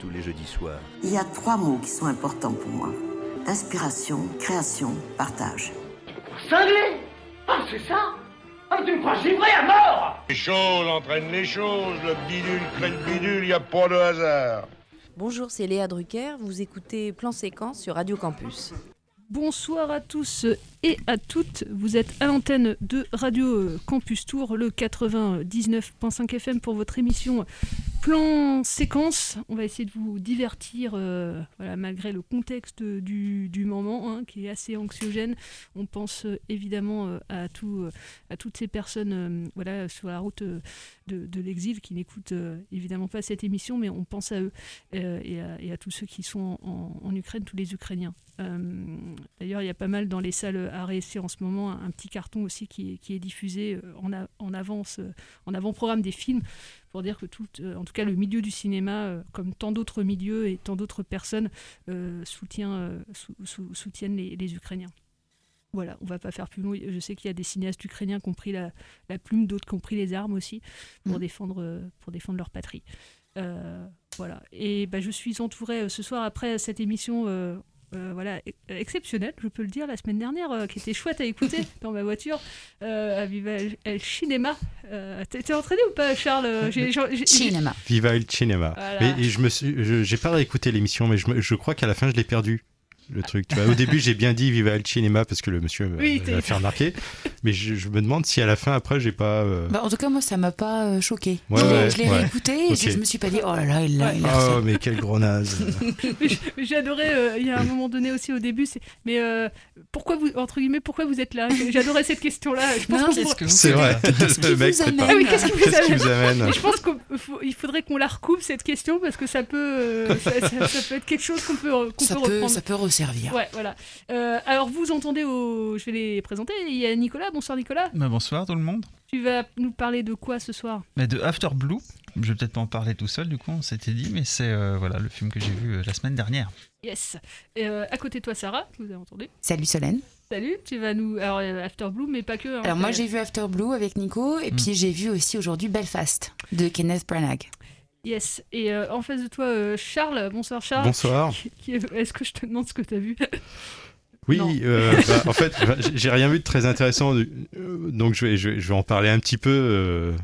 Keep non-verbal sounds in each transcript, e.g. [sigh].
Tous les jeudis soirs. Il y a trois mots qui sont importants pour moi. Inspiration, création, partage. Cinglé Ah c'est ça Ah tu me crois givré à mort Les choses entraînent les choses, le bidule crée le bidule, y a pas de hasard. Bonjour, c'est Léa Drucker, vous écoutez Plan Séquence sur Radio Campus. Bonsoir à tous et à toutes. Vous êtes à l'antenne de Radio Campus Tour, le 99.5 FM pour votre émission Plan Séquence. On va essayer de vous divertir, euh, voilà, malgré le contexte du, moment hein, qui est assez anxiogène. On pense euh, évidemment euh, à, tout, à toutes ces personnes voilà, sur la route de, l'exil qui n'écoutent évidemment pas cette émission, mais on pense à eux et, à, tous ceux qui sont en, Ukraine, tous les Ukrainiens. D'ailleurs, il y a pas mal dans les salles à réessayer en ce moment un, petit carton aussi qui est, diffusé en, avance, en avant-programme des films, pour dire que tout, euh, en tout cas le milieu du cinéma, euh, comme tant d'autres milieux et tant d'autres personnes, euh, soutient, sou- sou- soutiennent les, les Ukrainiens. Voilà, on va pas faire plus long. Je sais qu'il y a des cinéastes ukrainiens qui ont pris la, la plume, d'autres qui ont pris les armes aussi pour, Mhm. défendre, pour défendre leur patrie. Euh, voilà. Et bah, je suis entourée ce soir après cette émission. euh, euh, voilà, e- exceptionnelle, je peux le dire, la semaine dernière, euh, qui était chouette à écouter [laughs] dans ma voiture, euh, à Viva El, El Cinema. Euh, T'es entraîné ou pas, Charles Cinéma. Viva el cinéma. Voilà. Mais et je me j'ai pas réécouté l'émission, mais je, me- je crois qu'à la fin je l'ai perdu. Le truc, tu vois. Au début, j'ai bien dit Viva el cinéma parce que le monsieur Oui, l'a fait remarquer. Mais je, je me demande si à la fin, après, j'ai pas. euh, Bah, en tout cas, moi, ça m'a pas euh, choqué. Ouais, je l'ai- ouais, je l'ai ouais. réécouté et je, je me suis pas dit, oh là là, il l'a Oh, mais quel gros naze. J'ai [laughs] adoré, euh, il y a un moment donné aussi au début, c'est mais euh, pourquoi vous, entre guillemets, pourquoi vous êtes là? J'ai- J'adorais cette question-là. Je C'est vrai. Qu'est-ce qui [laughs] Le vous. Ah oui, qu'est-ce qui vous amène vous amène? je pense qu'il faudrait qu'on la recoupe cette question parce que ça peut, euh, ça, ça- ça peut être quelque chose qu'on peut, reprendre. ça peut Ouais, voilà. Euh, alors vous entendez au, je vais les présenter. Il y a Nicolas. Bonsoir Nicolas. Bah, bonsoir tout le monde. Tu vas nous parler de quoi ce soir? Mais de After Blue, je vais peut-être pas en parler tout seul, du coup, on s'était dit, mais c'est euh, voilà le film que j'ai vu euh, la semaine dernière. Yes. Et, euh, à côté de toi, Sarah, que vous avez entendu. Salut Solène. Salut. Tu vas nous, alors After Blue, mais pas que. hein. Alors moi j'ai vu After Blue avec Nico et puis j'ai vu aussi aujourd'hui Belfast de Kenneth Branagh. Yes. Et euh, en face de toi, euh, Charles. Bonsoir Charles. Bonsoir. Est-ce que je te demande ce que tu as vu? [laughs] Oui, euh, [laughs] bah, en fait, bah, j'ai- rien vu de très intéressant, donc je vais, je, vais- je vais en parler un petit peu,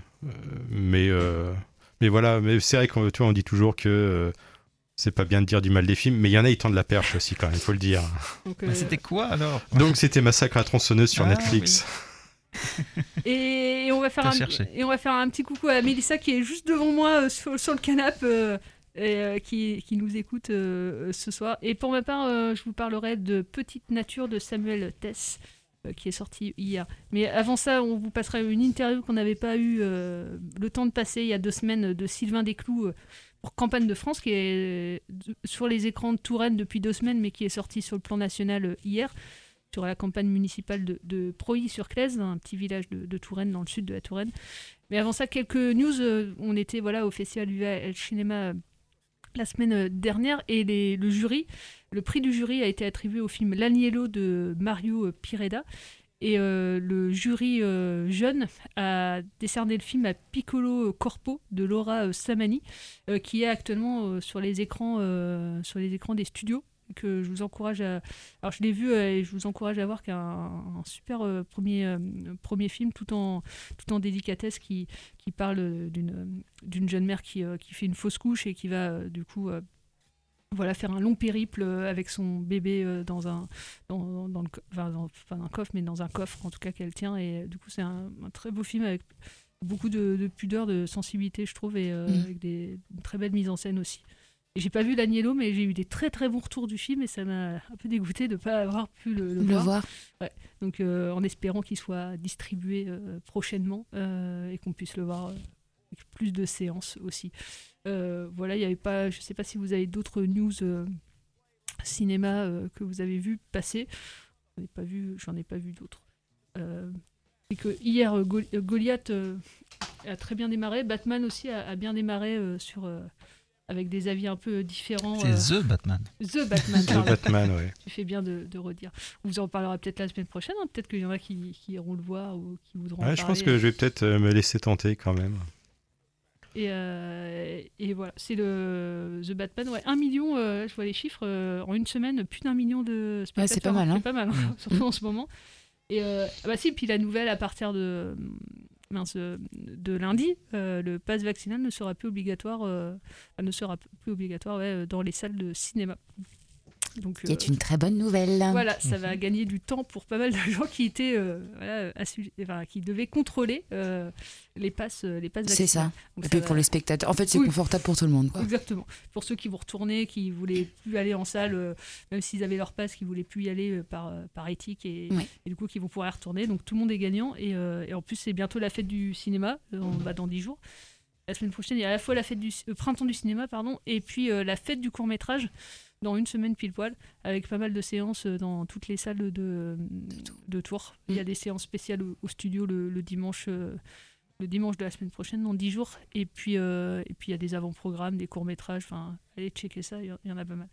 mais, euh, mais voilà, mais c'est vrai qu'on tu vois, on dit toujours que euh, c'est pas bien de dire du mal des films, mais il y en a, ils tendent la perche aussi quand même, il faut le dire. Donc, c'était quoi alors? Donc c'était Massacre à tronçonneuse sur Ah, Netflix. Et, [laughs] et on va faire un, cherché. et on va faire un petit coucou à Mélissa qui est juste devant moi euh, sur, sur le canapé euh, et euh, qui, qui nous écoute euh, ce soir. Et pour ma part, euh, je vous parlerai de Petite Nature de Samuel Tess qui est sorti hier. Mais avant ça, on vous passera une interview qu'on n'avait pas eu le temps de passer il y a deux semaines de Sylvain Desclous pour Campagne de France qui est sur les écrans de Touraine depuis deux semaines mais qui est sorti sur le plan national hier sur la campagne municipale de, de Proilly-sur-Claise, un petit village de, Touraine, dans le sud de la Touraine. Mais avant ça, quelques news. euh, On était voilà, au Festival El Cinema euh, la semaine euh, dernière et le jury, le prix du jury a été attribué au film L'Agnello de Mario Pireda. Et le jury jeune a décerné le film à Piccolo Corpo de Laura Samani, qui est actuellement sur, les écrans, sur les écrans des studios que je vous encourage à. Alors, je l'ai vu euh, et je vous encourage à voir qu'un un super euh, premier, euh, premier film, tout en, tout en délicatesse, qui, qui parle d'une d'une jeune mère qui, euh, qui fait une fausse couche et qui va, du coup, voilà, faire un long périple avec son bébé dans un, dans, dans le, enfin, un coffre, mais dans un coffre en tout cas qu'elle tient. Et du coup, c'est un, un très beau film avec beaucoup de, de pudeur, de sensibilité, je trouve, et euh, Mm. avec des une très belle mise en scène aussi. J'ai pas vu l'Agnello, mais j'ai eu des très très bons retours du film et ça m'a un peu dégoûté de ne pas avoir pu le, le Le voir. voir. Ouais. Donc euh, en espérant qu'il soit distribué euh, prochainement euh, et qu'on puisse le voir avec plus de séances aussi. Voilà, il y avait pas, je sais pas si vous avez d'autres news cinéma que vous avez vu passer. J'en ai pas vu, j'en ai pas vu d'autres. C'est que hier Gol- Goliath a très bien démarré, Batman aussi a, a bien démarré sur avec des avis un peu différents. C'est euh, The Batman. The Batman. The. Batman, ouais. [laughs] Tu fais bien de, de redire. On vous en parlera peut-être la semaine prochaine. hein. Peut-être qu'il y en a qui, qui iront le voir ou qui voudront. en Ouais, je pense que je vais peut-être euh, me laisser tenter quand même. Et, euh, et voilà, c'est le The Batman. Ouais, un million, euh, je vois les chiffres, euh, en une semaine, plus d'un million de spectateurs. Ouais, c'est pas mal, hein. C'est pas mal, hein, Mm. [laughs] surtout en ce moment. Et euh, ah bah si, puis la nouvelle à partir de, euh, de lundi, euh, le pass vaccinal ne sera plus obligatoire, euh, ne sera plus obligatoire ouais, dans les salles de cinéma. Donc, Qui est euh, une très bonne nouvelle. Voilà, ça va gagner du temps pour pas mal de [laughs] gens qui étaient, euh, voilà, enfin, qui devaient contrôler euh, les passes, les passes C'est ça. Donc Et puis va- pour les spectateurs. En fait, c'est Oui. confortable pour tout le monde. Quoi. Exactement. Pour ceux qui vont retourner, qui voulaient plus aller en salle, même s'ils avaient leur passe, qui voulaient plus y aller par, par éthique et, du coup qui vont pouvoir y retourner. Donc tout le monde est gagnant. Et, euh, et en plus, c'est bientôt la fête du cinéma. On va dans 10 jours. La semaine prochaine, il y a à la fois la fête du euh, printemps du cinéma, pardon, et puis euh, la fête du court métrage dans une semaine pile poil, avec pas mal de séances euh, dans toutes les salles de, de Tours. Il y a des séances spéciales au, au studio le, le dimanche. euh, le dimanche de la semaine prochaine, dans 10 jours. Et puis, euh, et puis il y a des avant-programmes, des courts-métrages. Enfin, allez checker ça, il y en- a pas mal.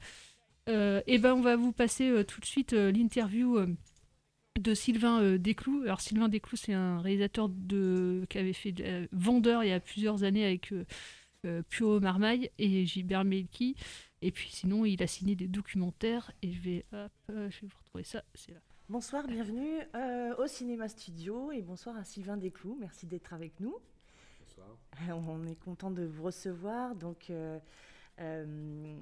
Euh, et ben, on va vous passer euh, tout de suite l'interview de Sylvain Desclous. Alors, Sylvain Desclous, c'est un réalisateur de, qui avait fait Vendeur il y a plusieurs années avec Pio Marmaille et Gilbert Melki. Et puis, sinon, il a signé des documentaires. Et je vais, hop, euh, je vais vous retrouver ça. C'est là. Bonsoir, bienvenue euh, au Cinéma Studio et bonsoir à Sylvain Desclous. Merci d'être avec nous. Bonsoir. On est content de vous recevoir. Donc, euh, euh,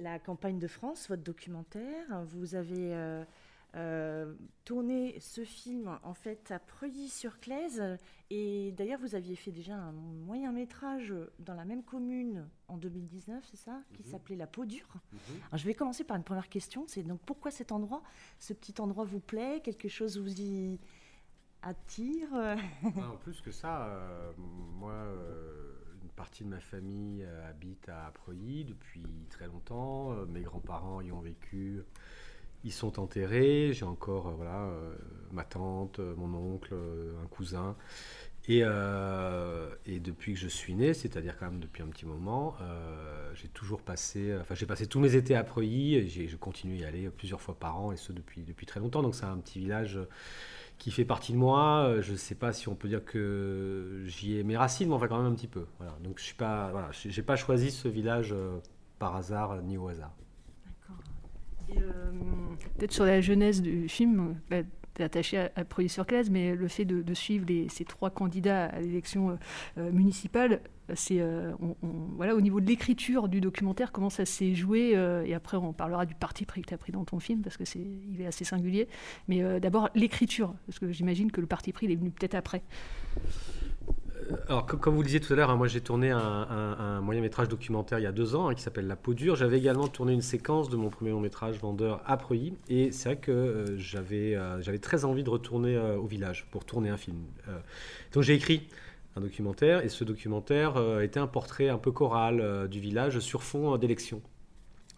la campagne de France, votre documentaire, vous avez euh, tourné ce film en fait à Preuilly-sur-Claise et d'ailleurs vous aviez fait déjà un moyen métrage dans la même commune en 2019, c'est ça, qui s'appelait La Peau Dure. Alors, je vais commencer par une première question. C'est donc pourquoi cet endroit? Ce petit endroit vous plaît? Quelque chose vous y attire? Ah, En plus que ça, euh, moi, euh, une partie de ma famille euh, habite à Preuilly depuis très longtemps. Mes grands-parents y ont vécu. Ils sont enterrés. J'ai encore euh, voilà, euh, ma tante, euh, mon oncle, un cousin. Et, depuis que je suis né, c'est-à-dire quand même depuis un petit moment, j'ai toujours passé, enfin j'ai passé tous mes étés à Preuilly, et je continue à y aller plusieurs fois par an, et ce depuis, depuis très longtemps. Donc c'est un petit village qui fait partie de moi. Je ne sais pas si on peut dire que j'y ai mes racines, mais enfin quand même un petit peu. Donc je suis pas, voilà, pas choisi ce village par hasard ni au hasard. Euh, Peut-être sur la jeunesse du film, bah, attaché à, à Preuilly-sur-Claise, mais le fait de, suivre les- ces trois candidats à l'élection euh, euh, municipale, c'est voilà au niveau de l'écriture du documentaire comment ça s'est joué et après on parlera du parti pris que tu as pris dans ton film parce que c'est il est assez singulier. Mais d'abord l'écriture parce que j'imagine que le parti pris il est venu peut-être après Alors, co- comme vous le disiez tout à l'heure, hein, moi j'ai tourné un, moyen métrage documentaire il y a deux ans hein, qui s'appelle La peau dure. J'avais également tourné une séquence de mon premier long métrage Vendeur à Preuilly. Et c'est vrai que euh, j'avais euh, j'avais très envie de retourner euh, au village pour tourner un film. Euh, donc j'ai écrit un documentaire et ce documentaire euh, était un portrait un peu choral euh, du village sur fond euh, d'élection.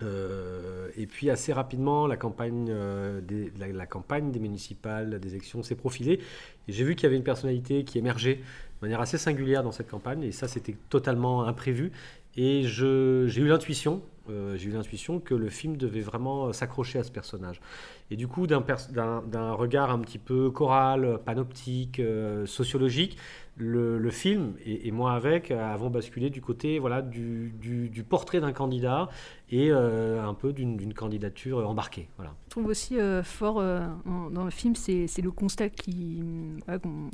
Euh, et puis assez rapidement, la campagne, euh, des, la campagne des municipales, des élections s'est profilée. Et j'ai vu qu'il y avait une personnalité qui émergeait de manière assez singulière dans cette campagne. Et ça, c'était totalement imprévu. Et j'ai eu l'intuition, euh, j'ai eu l'intuition que le film devait vraiment s'accrocher à ce personnage. Et du coup, d'un regard un petit peu choral, panoptique, euh, sociologique, le, film et, moi avec avons basculé du côté voilà du- du portrait d'un candidat et un peu d'une candidature embarquée. Je trouve aussi fort dans le film, c'est le constat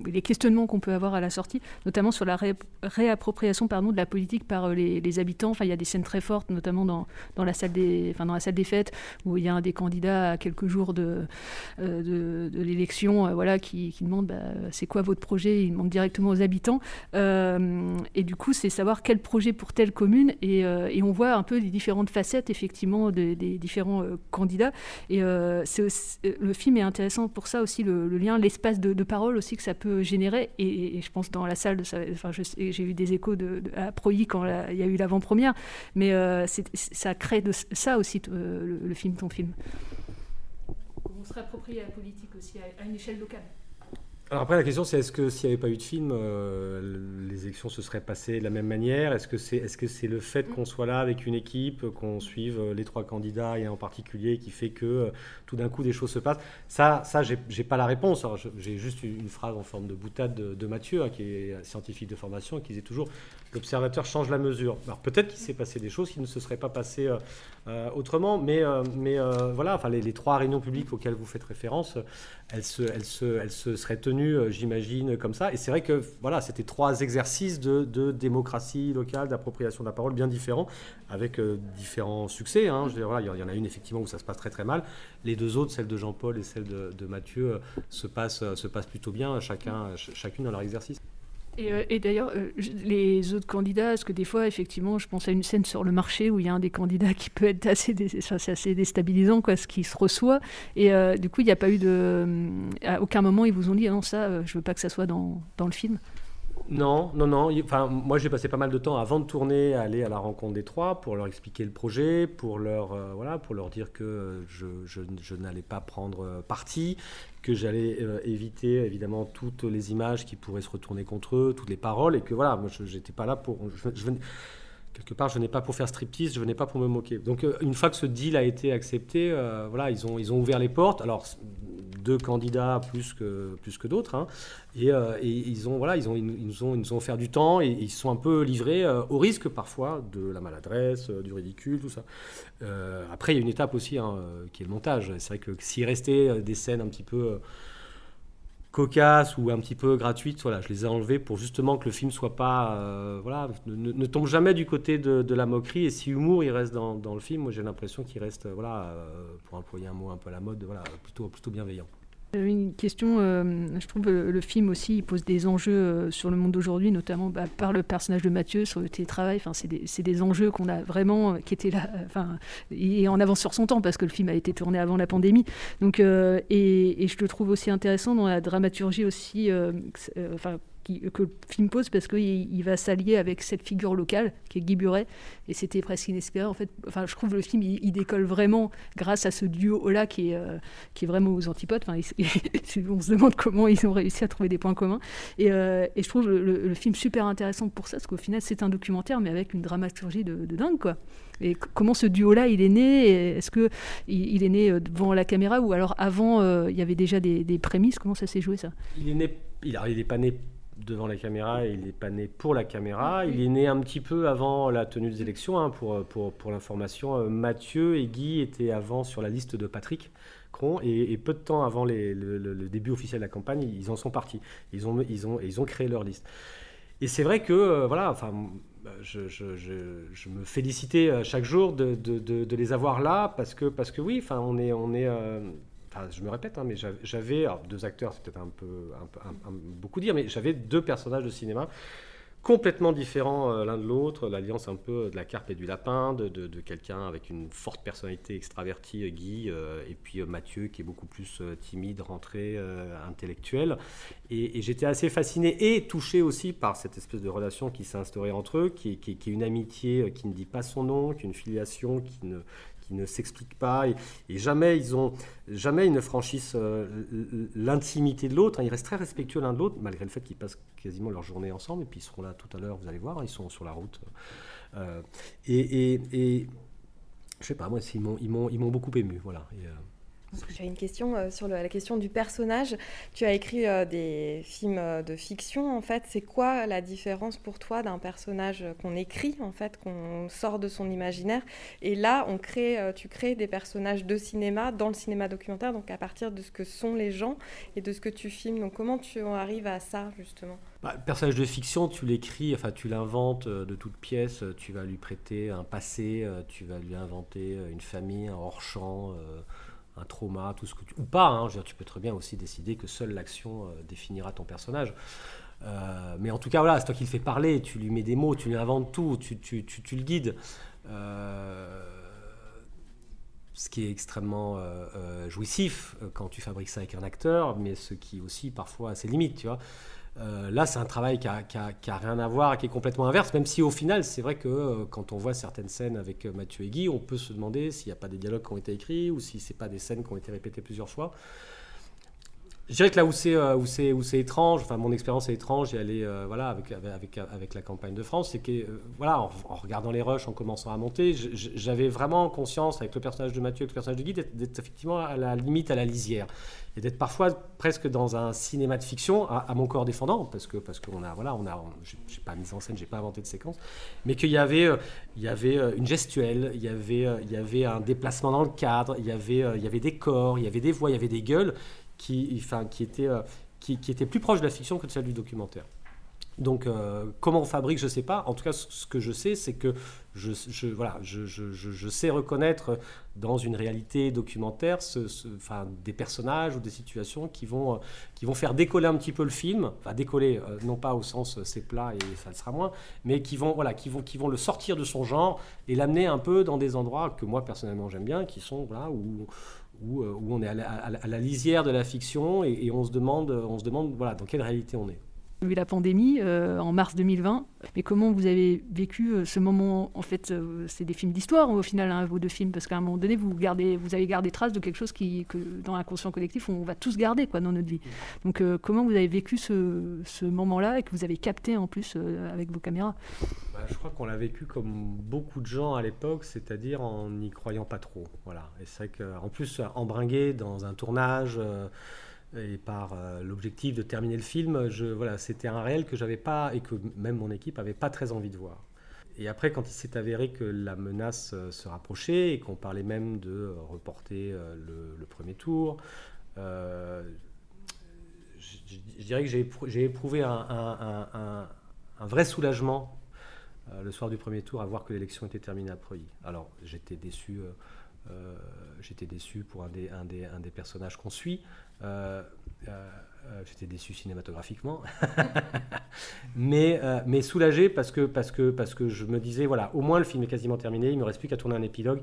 les questionnements qu'on peut avoir à la sortie, notamment sur la réappropriation de la politique par les, habitants. Enfin, il y a des scènes très fortes, notamment dans, la salle des, fêtes, où il y a un des candidats à quelques jours de, de, l'élection, voilà, qui, qui demande bah, c'est quoi votre projet? Il demande directement aux habitants. et du coup, c'est savoir quel projet pour telle commune. Et, et, on voit un peu les différentes facettes, effectivement, des différents candidats. Et c'est le film est intéressant pour ça aussi, le, lien, l'espace de, parole aussi que ça peut générer. Et, je pense dans la salle, enfin, j'ai eu des échos de, à Proy quand il y a eu l'avant-première, mais ça crée de ça aussi le, film, ton film. On se réapproprie à la politique aussi à une échelle locale. Alors après, la question, c'est est-ce que s'il n'y avait pas eu de film, euh, les élections se seraient passées de la même manière? Est-ce que c'est est -ce c'est le fait qu'on soit là avec une équipe, qu'on suive euh, les trois candidats et en particulier qui fait que euh, tout d'un coup des choses se passent? Ça, ça j'ai pas la réponse. J'ai juste une phrase en forme de boutade de, Mathieu, hein, qui est scientifique de formation, qui disait toujours l'observateur change la mesure. Alors peut-être qu'il s'est passé des choses qui ne se seraient pas passées autrement, mais, mais voilà, enfin, les, trois réunions publiques auxquelles vous faites référence, elles se, seraient tenues euh, j'imagine, comme ça. Et c'est vrai que voilà, c'était trois exercices de, démocratie locale, d'appropriation de la parole bien différents, avec euh, différents succès. Hein. Je il y en a une effectivement où ça se passe très très mal. Les deux autres, celle de Jean-Paul et celle de, Mathieu, euh, se, passent, se passent plutôt bien, chacun, chacune dans leur exercice. Euh, et, d'ailleurs, euh, les autres candidats, parce que des fois, effectivement, je pense à une scène sur le marché où il y a un des candidats qui peut être assez, assez déstabilisant, quoi, ce qui se reçoit. Et euh, du coup, il n'y a pas eu de. À aucun moment, ils vous ont dit, ah non, ça, je veux pas que ça soit dans, dans le film. Non, non, non. Enfin, moi, j'ai passé pas mal de temps avant de tourner à aller à la rencontre des trois pour leur expliquer le projet, pour leur, voilà, pour leur dire que je, je, je n'allais pas prendre parti, que j'allais euh, éviter évidemment toutes les images qui pourraient se retourner contre eux, toutes les paroles, et que voilà, moi je n'étais pas là pour. Je, quelque part, je n'ai pas pour faire striptease, je venais pas pour me moquer. Donc euh, une fois que ce deal a été accepté, euh, voilà, ils ont, ils ont ouvert les portes. Alors deux candidats plus que, plus que d'autres. Hein. Euh, et, ils, ont, voilà, ils, ont, ils, nous ont, ils nous ont offert du temps et ils sont un peu livrés au risque parfois de la maladresse, du ridicule, tout ça. après, il y a une étape aussi hein, qui est le montage. C'est vrai que s'il restait des scènes un petit peu cocasses ou un petit peu gratuites, voilà, je les ai enlevées pour justement que le film soit pas, voilà, ne, tombe jamais du côté de, la moquerie. Et si humour il reste dans, le film, moi j'ai l'impression qu'il reste, voilà, pour employer un mot un peu à la mode, voilà, plutôt, plutôt bienveillant. Une question, euh, je trouve le, le film aussi il pose des enjeux euh, sur le monde d'aujourd'hui, notamment bah, par le personnage de Mathieu sur le télétravail. Enfin, c'est des, enjeux qu'on a vraiment, euh, qui étaient là, enfin, et en avance sur son temps parce que le film a été tourné avant la pandémie. Donc, et, je le trouve aussi intéressant dans la dramaturgie aussi, que le film pose parce qu'il il va s'allier avec cette figure locale qui est Guy Buret. Et c'était presque inespéré en fait. Enfin je trouve le film il, décolle vraiment grâce à ce duo là qui est euh, qui est vraiment aux antipodes. Enfin [laughs] on se demande comment ils ont réussi à trouver des points communs. Et, euh, et je trouve le, film super intéressant pour ça parce qu'au final c'est un documentaire mais avec une dramaturgie de, dingue quoi. Et comment ce duo-là, il est né Est-ce que il, est né euh, devant la caméra ou alors avant, il y avait déjà des, des prémices? Comment ça s'est joué ça? Il est né, il n'est pas né devant la caméra, il n'est pas né pour la caméra. Il est né un petit peu avant la tenue des élections. Hein, pour, pour, pour l'information, euh, Mathieu et Guy étaient avant sur la liste de Patrick Cron et, peu de temps avant le, début officiel de la campagne, ils en sont partis. Ils ont, ils ont, ils ont créé leur liste. Et c'est vrai que, euh, voilà, enfin, je, je, me félicitais euh, chaque jour de, de, de, les avoir là parce que, parce que oui, enfin, on est, on est je me répète, hein, mais j'avais deux acteurs, c'est peut-être un peu, beaucoup dire, mais j'avais deux personnages de cinéma complètement différents euh, l'un de l'autre, l'alliance un peu de la carpe et du lapin, de, quelqu'un avec une forte personnalité extravertie, euh, Guy, euh, et puis Mathieu qui est beaucoup plus timide, rentré, intellectuel. Et, j'étais assez fasciné et touché aussi par cette espèce de relation qui s'est instaurée entre eux, qui, qui est une amitié qui ne dit pas son nom, qui est une filiation qui ne, ne s'expliquent pas et, jamais ils ont jamais ils ne franchissent euh, l'intimité de l'autre. Hein. Ils restent très respectueux l'un de l'autre malgré le fait qu'ils passent quasiment leur journée ensemble et puis ils seront là tout à l'heure. Vous allez voir, ils sont sur la route euh, et, et, et, je sais pas moi, ils m'ont ils m'ont beaucoup ému voilà. Euh, J'ai une question euh, sur la question du personnage. Tu as écrit euh, des films euh, de fiction, en fait. C'est quoi la différence pour toi d'un personnage qu'on écrit, en fait, qu'on sort de son imaginaire? Et là, on crée, tu crées des personnages de cinéma dans le cinéma documentaire, donc à partir de ce que sont les gens et de ce que tu filmes. Donc comment tu en arrives à ça, justement? Bah, le personnage de fiction, tu l'écris, enfin tu l'inventes de toutes pièces, euh, tu vas lui prêter un passé, tu vas lui inventer une famille, un hors-champ, un trauma, tout ce que tu... Ou pas, hein, je veux dire, tu peux très bien aussi décider que seule l'action euh, définira ton personnage. Euh, mais en tout cas, voilà, c'est toi qui le fais parler, tu lui mets des mots, tu lui inventes tout, tu, tu, tu, tu le guides. Euh, ce qui est extrêmement jouissif quand tu fabriques ça avec un acteur, mais ce qui aussi parfois a ses limites, tu vois. Euh, là, c'est un travail qui a, rien à voir, qui est complètement inverse, même si au final, c'est vrai que euh, quand on voit certaines scènes avec euh, Mathieu et Guy, on peut se demander s'il n'y a pas des dialogues qui ont été écrits ou si c'est pas des scènes qui ont été répétées plusieurs fois. Je dirais que là où c'est euh, où c'est où c'est étrange, enfin mon expérience est étrange et elle euh, voilà avec, avec avec la campagne de France, c'est que euh, voilà en, regardant les rushs, en commençant à monter, j'avais vraiment conscience avec le personnage de Mathieu et le personnage de Guy d'être effectivement à la limite à la lisière. Et d'être parfois presque dans un cinéma de fiction à, mon corps défendant parce que parce qu'on a voilà on a j'ai pas mis en scène, j'ai pas inventé de séquence, mais qu'il y avait y avait une gestuelle, il y avait il y avait un déplacement dans le cadre, il y avait il y avait des corps, il y avait des voix, il y avait des gueules euh, qui, était plus proche de la fiction que de celle du documentaire. Donc, euh, comment on fabrique, je ne sais pas. En tout cas, ce que je sais, c'est que je, sais reconnaître dans une réalité documentaire des personnages ou des situations qui vont, euh, qui vont faire décoller un petit peu le film. Enfin, décoller, non pas au sens c'est plat et ça le sera moins, mais qui vont le sortir de son genre et l'amener un peu dans des endroits que moi, personnellement, j'aime bien, qui sont voilà, où, où, euh, où on est à la lisière de la fiction et, et on se demande, on se demande voilà, dans quelle réalité on est. eu la pandémie euh, en mars 2020. Mais comment vous avez vécu euh, ce moment En fait, euh, c'est des films d'histoire au final, hein, vos deux films, parce qu'à un moment donné, vous, avez gardé trace de quelque chose que dans l'inconscient collectif, on va tous garder dans notre vie. Donc, comment vous avez vécu ce, moment-là et que vous avez capté en plus avec vos caméras? Bah, je crois qu'on l'a vécu comme beaucoup de gens à l'époque, c'est-à-dire en n'y croyant pas trop. Voilà. Et c'est vrai qu'en plus, embringué dans un tournage et par euh, l'objectif de terminer le film, voilà, c'était un réel que j'avais pas et que même mon équipe avait pas très envie de voir. Et après, quand il s'est avéré que la menace euh, se rapprochait et qu'on parlait même de reporter euh, le, premier tour, je, dirais que j'ai éprou- j'ai éprouvé un, vrai soulagement le soir du premier tour à voir que l'élection était terminée à Preuilly. Alors j'étais déçu, j'étais déçu pour un des personnages qu'on suit. Euh, euh, euh, j'étais déçu cinématographiquement, [laughs] mais, euh, mais soulagé parce que, parce, que, parce que je me disais, voilà, au moins le film est quasiment terminé, il ne me reste plus qu'à tourner un épilogue.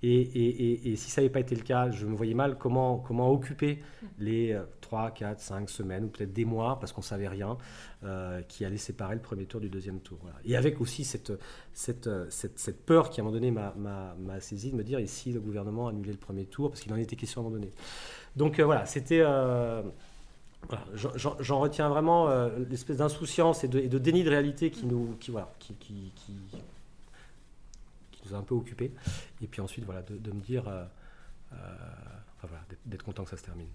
Et, et- et- si ça n'avait pas été le cas, je me voyais mal comment, comment occuper les euh, 3, 4, 5 semaines ou peut-être des mois, parce qu'on ne savait rien, euh, qui allaient séparer le premier tour du deuxième tour. Et avec aussi cette, cette, cette, cette peur qui, à un moment donné, m'a- saisi de me dire, et si le gouvernement annulait le premier tour, parce qu'il en était question à un moment donné. Donc voilà, c'était... j'en- retiens vraiment euh, l'espèce d'insouciance et de, déni de réalité qui nous, qui, voilà, qui, nous a un peu occupés. Et puis ensuite, voilà, de, me dire, euh, euh, voilà, d'être content que ça se termine.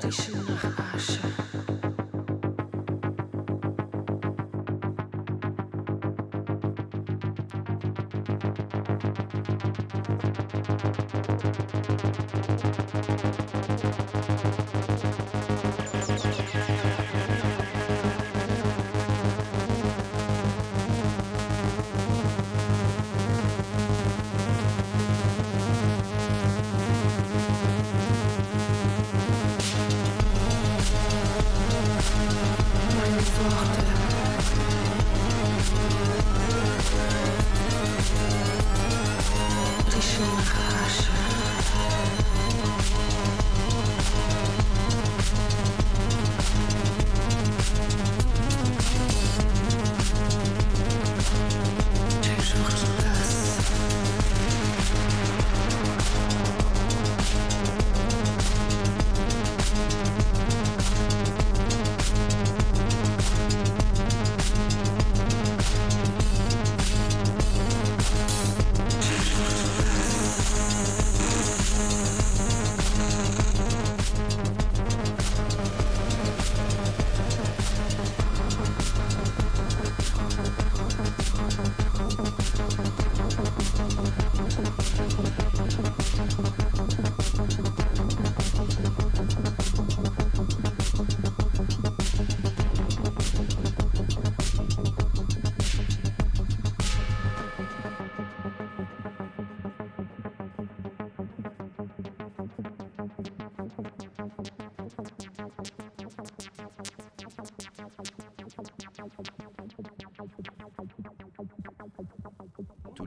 they 星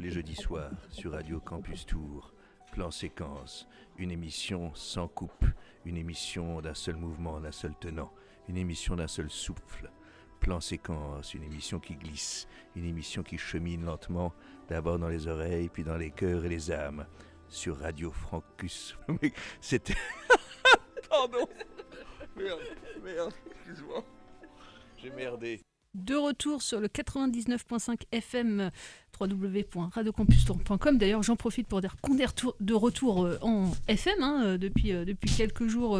les jeudis soirs sur Radio Campus Tour, Plan Séquence, une émission sans coupe, une émission d'un seul mouvement, d'un seul tenant, une émission d'un seul souffle. Plan Séquence, une émission qui glisse, une émission qui chemine lentement, d'abord dans les oreilles, puis dans les cœurs et les âmes. Sur Radio Francus. [laughs] C'était. [laughs] Pardon Merde, merde, excuse-moi. J'ai merdé. De retour sur le 99.5 FM www.radiocampus.com. D'ailleurs, j'en profite pour dire qu'on est de retour euh, en FM hein, euh, depuis, euh, depuis quelques jours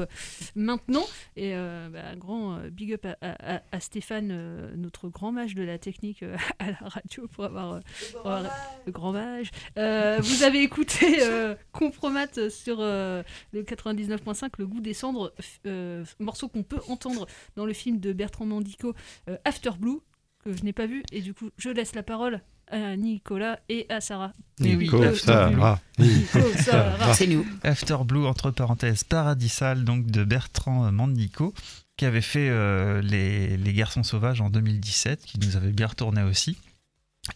maintenant. Et euh, bah, un grand big up à, Stéphane, notre grand mage de la technique [laughs] à la radio, pour avoir, le grand mage. Vous avez écouté euh, Compromat sur le 99.5, Le goût des cendres, morceau qu'on peut entendre dans le film de Bertrand Mandico, After Blue, que je n'ai pas vu. Et du coup, je laisse la parole à Nicolas et à Sarah. Oui, Nico, Sarah. Nico, Sarah. C'est nous. After Blue, entre parenthèses, Paradisal, donc de Bertrand Mandico, qui avait fait euh, les, les Garçons Sauvages en 2017, qui nous avait bien retourné aussi.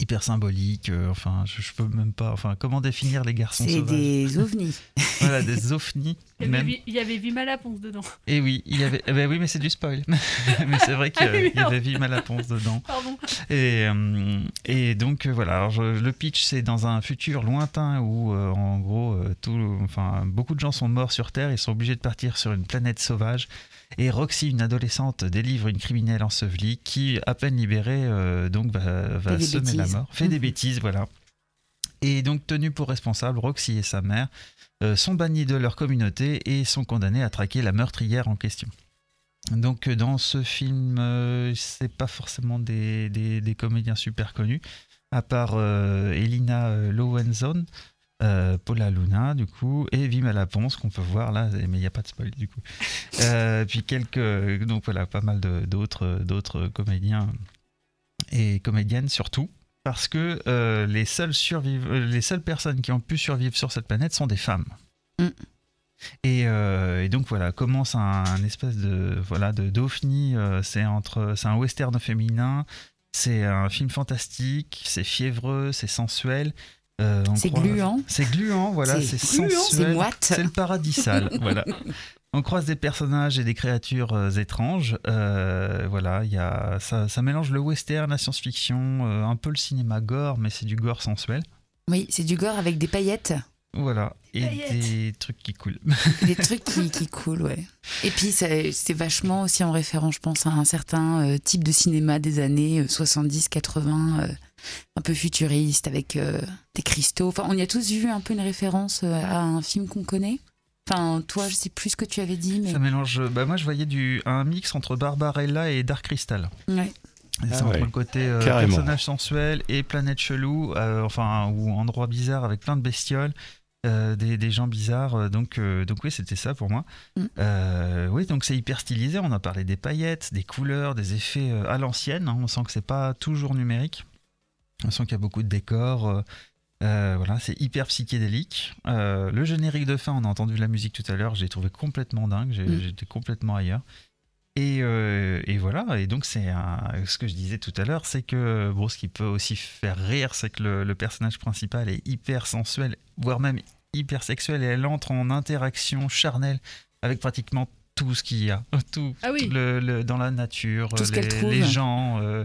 Hyper symbolique, euh, enfin, je, je peux même pas. Enfin, comment définir les Garçons C'est des [laughs] ovnis. Voilà, des ovnis. Il y avait, avait Vima la Ponce dedans. Et oui, il y avait. eh ben oui, mais c'est du spoil. [laughs] mais c'est vrai qu'il y Ah avait- y avait merde. Vima la Ponce dedans. Pardon. Et, euh, et donc euh, voilà, alors, je- le pitch c'est dans un futur lointain où euh, en gros euh, tout, enfin, beaucoup de gens sont morts sur Terre, ils sont obligés de partir sur une planète sauvage. Et Roxy, une adolescente, délivre une criminelle ensevelie qui, à peine libérée, euh, donc va, semer la mort, fait des Mhm. bêtises, voilà. Et donc tenus pour responsables, Roxy et sa mère euh, sont bannis de leur communauté et sont condamnés à traquer la meurtrière en question. Donc euh, dans ce film, euh, c'est pas forcément des, des- des comédiens super connus, à part Elina Lowenzon, euh, Paula Luna du coup, et Vima Laponce qu'on peut voir là, mais il n'y a pas de spoil du coup. [laughs] Euh, puis quelques, donc voilà, pas mal d'autres d'autres comédiens et comédiennes surtout. Parce que euh, les, seules euh, les seules personnes qui ont pu survivre sur cette planète sont des femmes. Et, euh, et donc voilà, commence un, un espèce de voilà de d'ovni. euh, c'est entre, c'est un western féminin. C'est un film fantastique. C'est fiévreux, c'est sensuel. Euh, C'est gluant. C'est gluant, voilà. C'est sensuel. C'est moite. C'est le paradis sale, [laughs] voilà. On croise des personnages et des créatures euh, étranges. Euh, voilà, il y a ça, ça mélange le western, la science-fiction, euh, un peu le cinéma gore, mais c'est du gore sensuel. Oui, c'est du gore avec des paillettes. Voilà, et des trucs qui coulent. Des trucs [laughs] qui, qui coulent, ouais. Et puis, c'est vachement aussi en référence, je pense, à un certain euh, type de cinéma des années 70-80, euh, un peu futuriste, avec euh, des cristaux. Enfin, on y a tous vu un peu une référence euh, à un film qu'on connaît. Enfin, toi, je sais plus ce que tu avais dit, mais. Ça mélange. Bah moi, je voyais du un mix entre Barbarella et Dark Crystal. Ouais. C'est Ah entre ouais. le côté euh, personnage sensuel et planète chelou, euh, enfin, ou endroit bizarre avec plein de bestioles. Euh, des, des gens bizarres, euh, donc, euh, donc oui, c'était ça pour moi. Mm. Euh, oui, donc c'est hyper stylisé. On a parlé des paillettes, des couleurs, des effets à l'ancienne. hein. On sent que c'est pas toujours numérique. On sent qu'il y a beaucoup de décors. voilà, c'est hyper psychédélique. Le générique de fin, on a entendu la musique tout à l'heure, j'ai trouvé complètement dingue, Mm. j'étais complètement ailleurs. Et, euh, et voilà, et donc c'est ce que je disais tout à l'heure, c'est que bon, ce qui peut aussi faire rire, c'est que le, le personnage principal est hyper sensuel, voire même hyper sexuel, et elle entre en interaction charnelle avec pratiquement tout ce qu'il y a, [laughs] tout, Ah oui. tout le- le- dans la nature, Tout les, les gens, euh,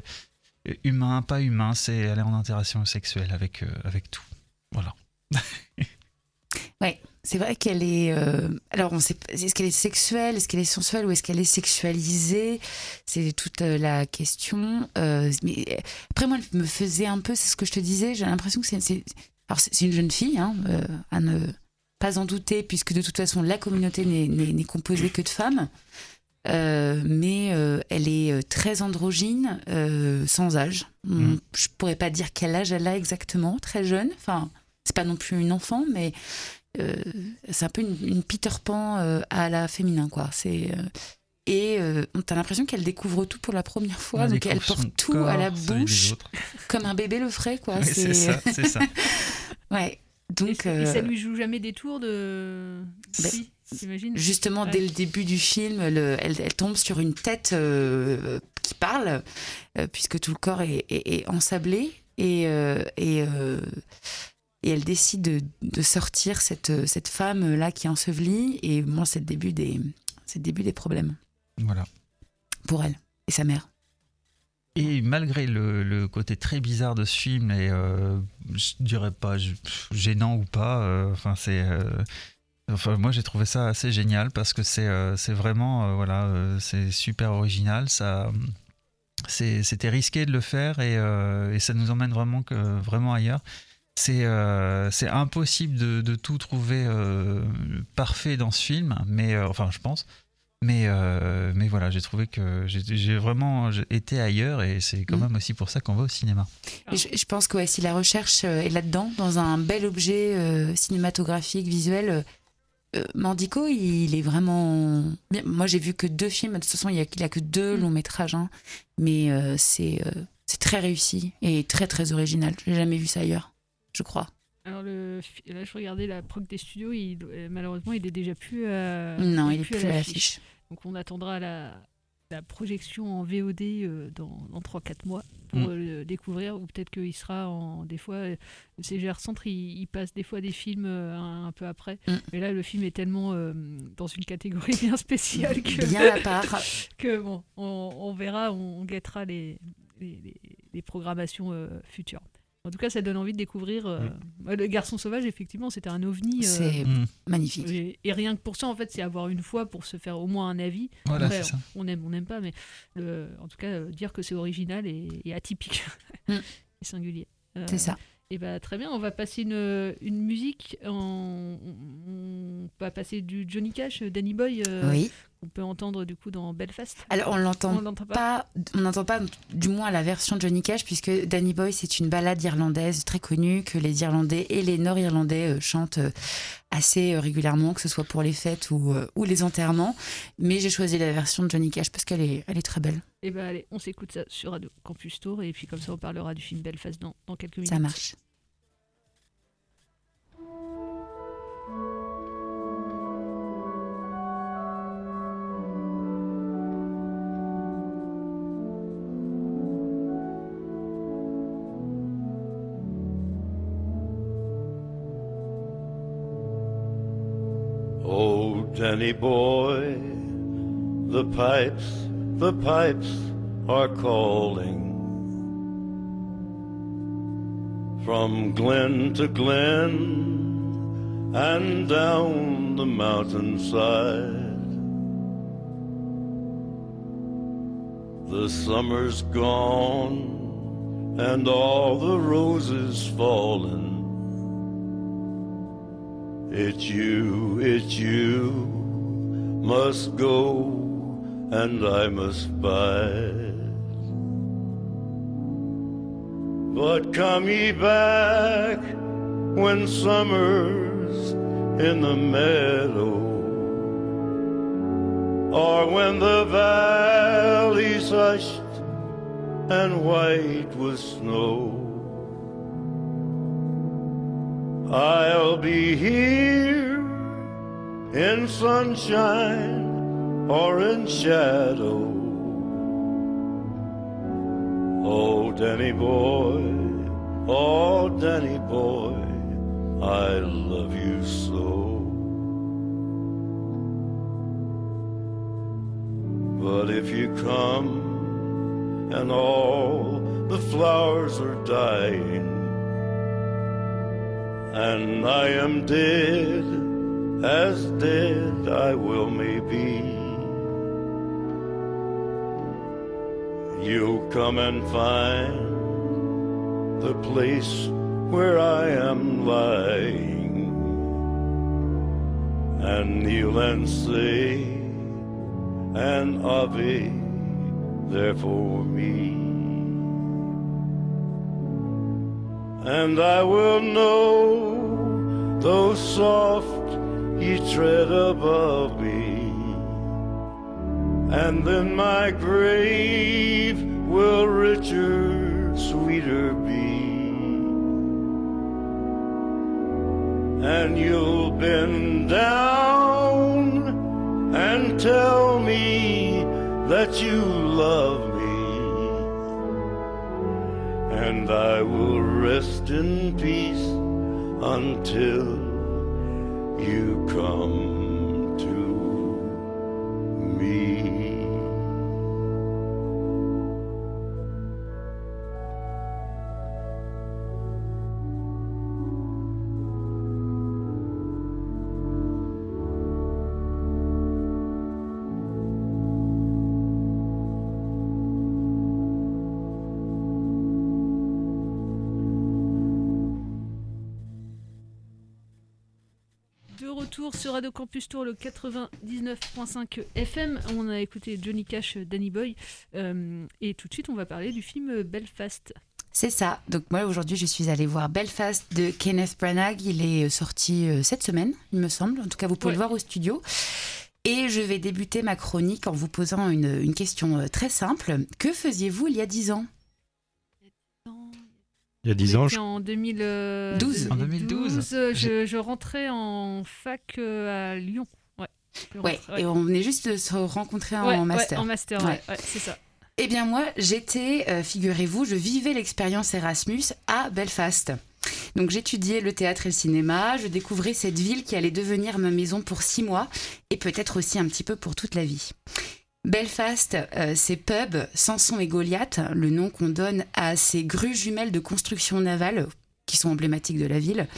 humains, pas humains, c'est elle est en interaction sexuelle avec, euh, avec tout. Voilà. [laughs] Ouais, c'est vrai qu'elle est. euh, Alors, on sait pas- est-ce qu'elle est sexuelle, est-ce qu'elle est sensuelle ou est-ce qu'elle est sexualisée? C'est toute euh, la question. Euh, mais après, moi, elle me faisait un peu, c'est ce que je te disais, j'ai l'impression que c'est. Alors, c'est une jeune fille, hein, euh, à ne pas en douter, puisque de toute façon, la communauté n'est- composée que de femmes. Mais elle est très androgyne, sans âge. On- Mm. Je pourrais pas dire quel âge elle a exactement, très jeune. Enfin, c'est pas non plus une enfant, mais euh, c'est un peu une, une Peter Pan euh, à la féminin, quoi. C'est euh, et euh, t'as l'impression qu'elle découvre tout pour la première fois, Elle donc elle porte tout à la bouche, comme un bébé le ferait, quoi. C'est ça, c'est ça. [laughs] ouais. Donc, Et, et ça lui joue jamais des tours de. Bah, Si, t'imagines? Justement, Ouais. dès le début du film, le- elle, elle tombe sur une tête euh, qui parle, euh, puisque tout le corps est, est- est ensablé, et, euh, et, euh, et elle décide de, de sortir cette, cette femme-là qui est ensevelie, et moi, c'est le début des, c'est le début des problèmes Voilà. pour elle et sa mère. Et malgré le, le côté très bizarre de ce film, et euh, je dirais pas gênant ou pas, euh, enfin c'est, euh, enfin moi j'ai trouvé ça assez génial parce que c'est, euh, c'est vraiment, voilà, c'est super original, ça, c'est, c'était risqué de le faire et, et ça nous emmène vraiment que, vraiment ailleurs. C'est, euh, c'est impossible de, de tout trouver euh, parfait dans ce film, mais euh, enfin je pense. Mais, euh, mais voilà, j'ai trouvé que j'ai vraiment été ailleurs et c'est quand Mm. même aussi pour ça qu'on va au cinéma. Et je, je pense que ouais, si la recherche est là-dedans, dans un bel objet euh, cinématographique, visuel, Mandico, il est vraiment. Moi, j'ai vu que deux films. De toute façon, il n'y a, a que deux longs métrages, hein. mais euh, c'est euh, c'est très réussi et très très original. J'ai jamais vu ça ailleurs, je crois. Alors le, là, je regardais la prog des studios, il, euh, malheureusement, il est déjà plus. euh, Non, il est à plus à l'affiche. Donc on attendra la, la projection en VOD euh, dans, dans 3-4 mois pour Mm. euh, le découvrir, ou peut-être qu'il sera en. Des fois, le CGR Centre, il, il passe des fois des films un, un peu après. Mm. Mais là, le film est tellement dans une catégorie [laughs] bien spéciale que. Bien à part. [laughs] que bon, on, on verra, on, on guettera les, les, les- les programmations futures. En tout cas, ça donne envie de découvrir. euh, ouais, Le Garçon Sauvage, effectivement, c'était un ovni. euh, C'est Mm. magnifique. et, et rien que pour ça, en fait, c'est avoir une fois pour se faire au moins un avis. Voilà, Après, c'est ça. on aime, on n'aime pas, mais le- en tout cas, euh, dire que c'est original et, et atypique Mm. [laughs] et singulier. Euh, C'est ça. Et bah, très bien, on va passer une, une musique. En, on va passer du Johnny Cash, Danny Boy, euh, Oui. Qu'on peut entendre du coup dans Belfast? Alors on l'entend On pas, on n'entend pas du moins la version de Johnny Cash puisque Danny Boy c'est une balade irlandaise très connue que les Irlandais et les Nord-Irlandais euh, chantent euh, assez euh, régulièrement, que ce soit pour les fêtes ou, ou les enterrements. Mais j'ai choisi la version de Johnny Cash parce qu'elle est, elle est très belle. Et bah, allez, on s'écoute ça sur Radio Campus Tour et puis comme ça, on parlera du film Belfast dans, dans quelques minutes. Ça marche. Oh, Danny boy, the pipes, the pipes are calling. From glen to glen and down the mountainside. The summer's gone and all the roses fallen. It's you, it's you must go and I must bide. But come ye back when summer's in the meadow or when the valley's hushed and white with snow. I'll be here in sunshine or in shadow. Oh, Danny boy, oh, Danny boy, I love you so. But if you come and all the flowers are dying, and I am dead, as dead I will may be. You'll come and find the place where I am lying, and kneel and say an Ave there for me. And I will know, though soft ye tread above me, and then my grave will richer, sweeter be, and you'll bend down and tell me that you love me and I will rest in peace until you come Radio Campus Tour, le 99.5 FM. On a écouté Johnny Cash, Danny Boy. euh, et tout de suite, on va parler du film Belfast. C'est ça. Donc moi aujourd'hui je suis allée voir Belfast de Kenneth Branagh. Il est euh, sorti euh, cette semaine, il me semble. En tout cas vous pouvez Ouais. le voir au studio. Et je vais débuter ma chronique en vous posant une, une question très simple. Que faisiez-vous il y a 10 ans? Il y a 10 ans, je- en 2012. En 2012. euh, Je, je rentrais en fac euh, à Lyon. Ouais. Ouais, et on venait juste de se rencontrer Ouais, en ouais, master. en master, ouais, ouais, c'est ça. Eh bien moi, j'étais, euh, figurez-vous, je vivais l'expérience Erasmus à Belfast. Donc j'étudiais le théâtre et le cinéma, je découvrais cette ville qui allait devenir ma maison pour six mois et peut-être aussi un petit peu pour toute la vie. Belfast, euh, c'est pub, Samson et Goliath, le nom qu'on donne à ces grues jumelles de construction navale qui sont emblématiques de la ville.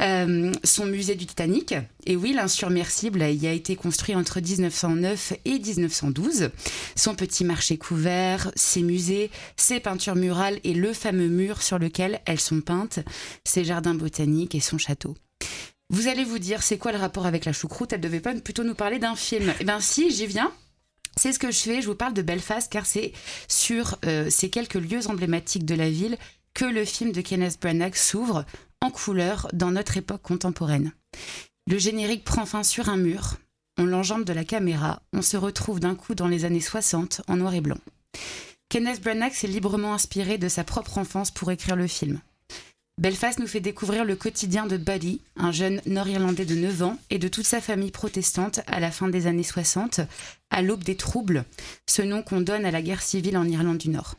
Euh, son musée du Titanic, et oui, l'insurmersible y a été construit entre 1909 et 1912. Son petit marché couvert, ses musées, ses peintures murales et le fameux mur sur lequel elles sont peintes, ses jardins botaniques et son château. Vous allez vous dire, c'est quoi le rapport avec la choucroute? Elle devait pas plutôt nous parler d'un film Eh bien si, j'y viens. C'est ce que je fais, je vous parle de Belfast car c'est sur euh, ces quelques lieux emblématiques de la ville que le film de Kenneth Branagh s'ouvre en couleur dans notre époque contemporaine. Le générique prend fin sur un mur, on l'enjambe de la caméra, on se retrouve d'un coup dans les années 60 en noir et blanc. Kenneth Branagh s'est librement inspiré de sa propre enfance pour écrire le film. Belfast nous fait découvrir le quotidien de Buddy, un jeune nord-irlandais de 9 ans, et de toute sa famille protestante à la fin des années 60, à l'aube des troubles, ce nom qu'on donne à la guerre civile en Irlande du Nord.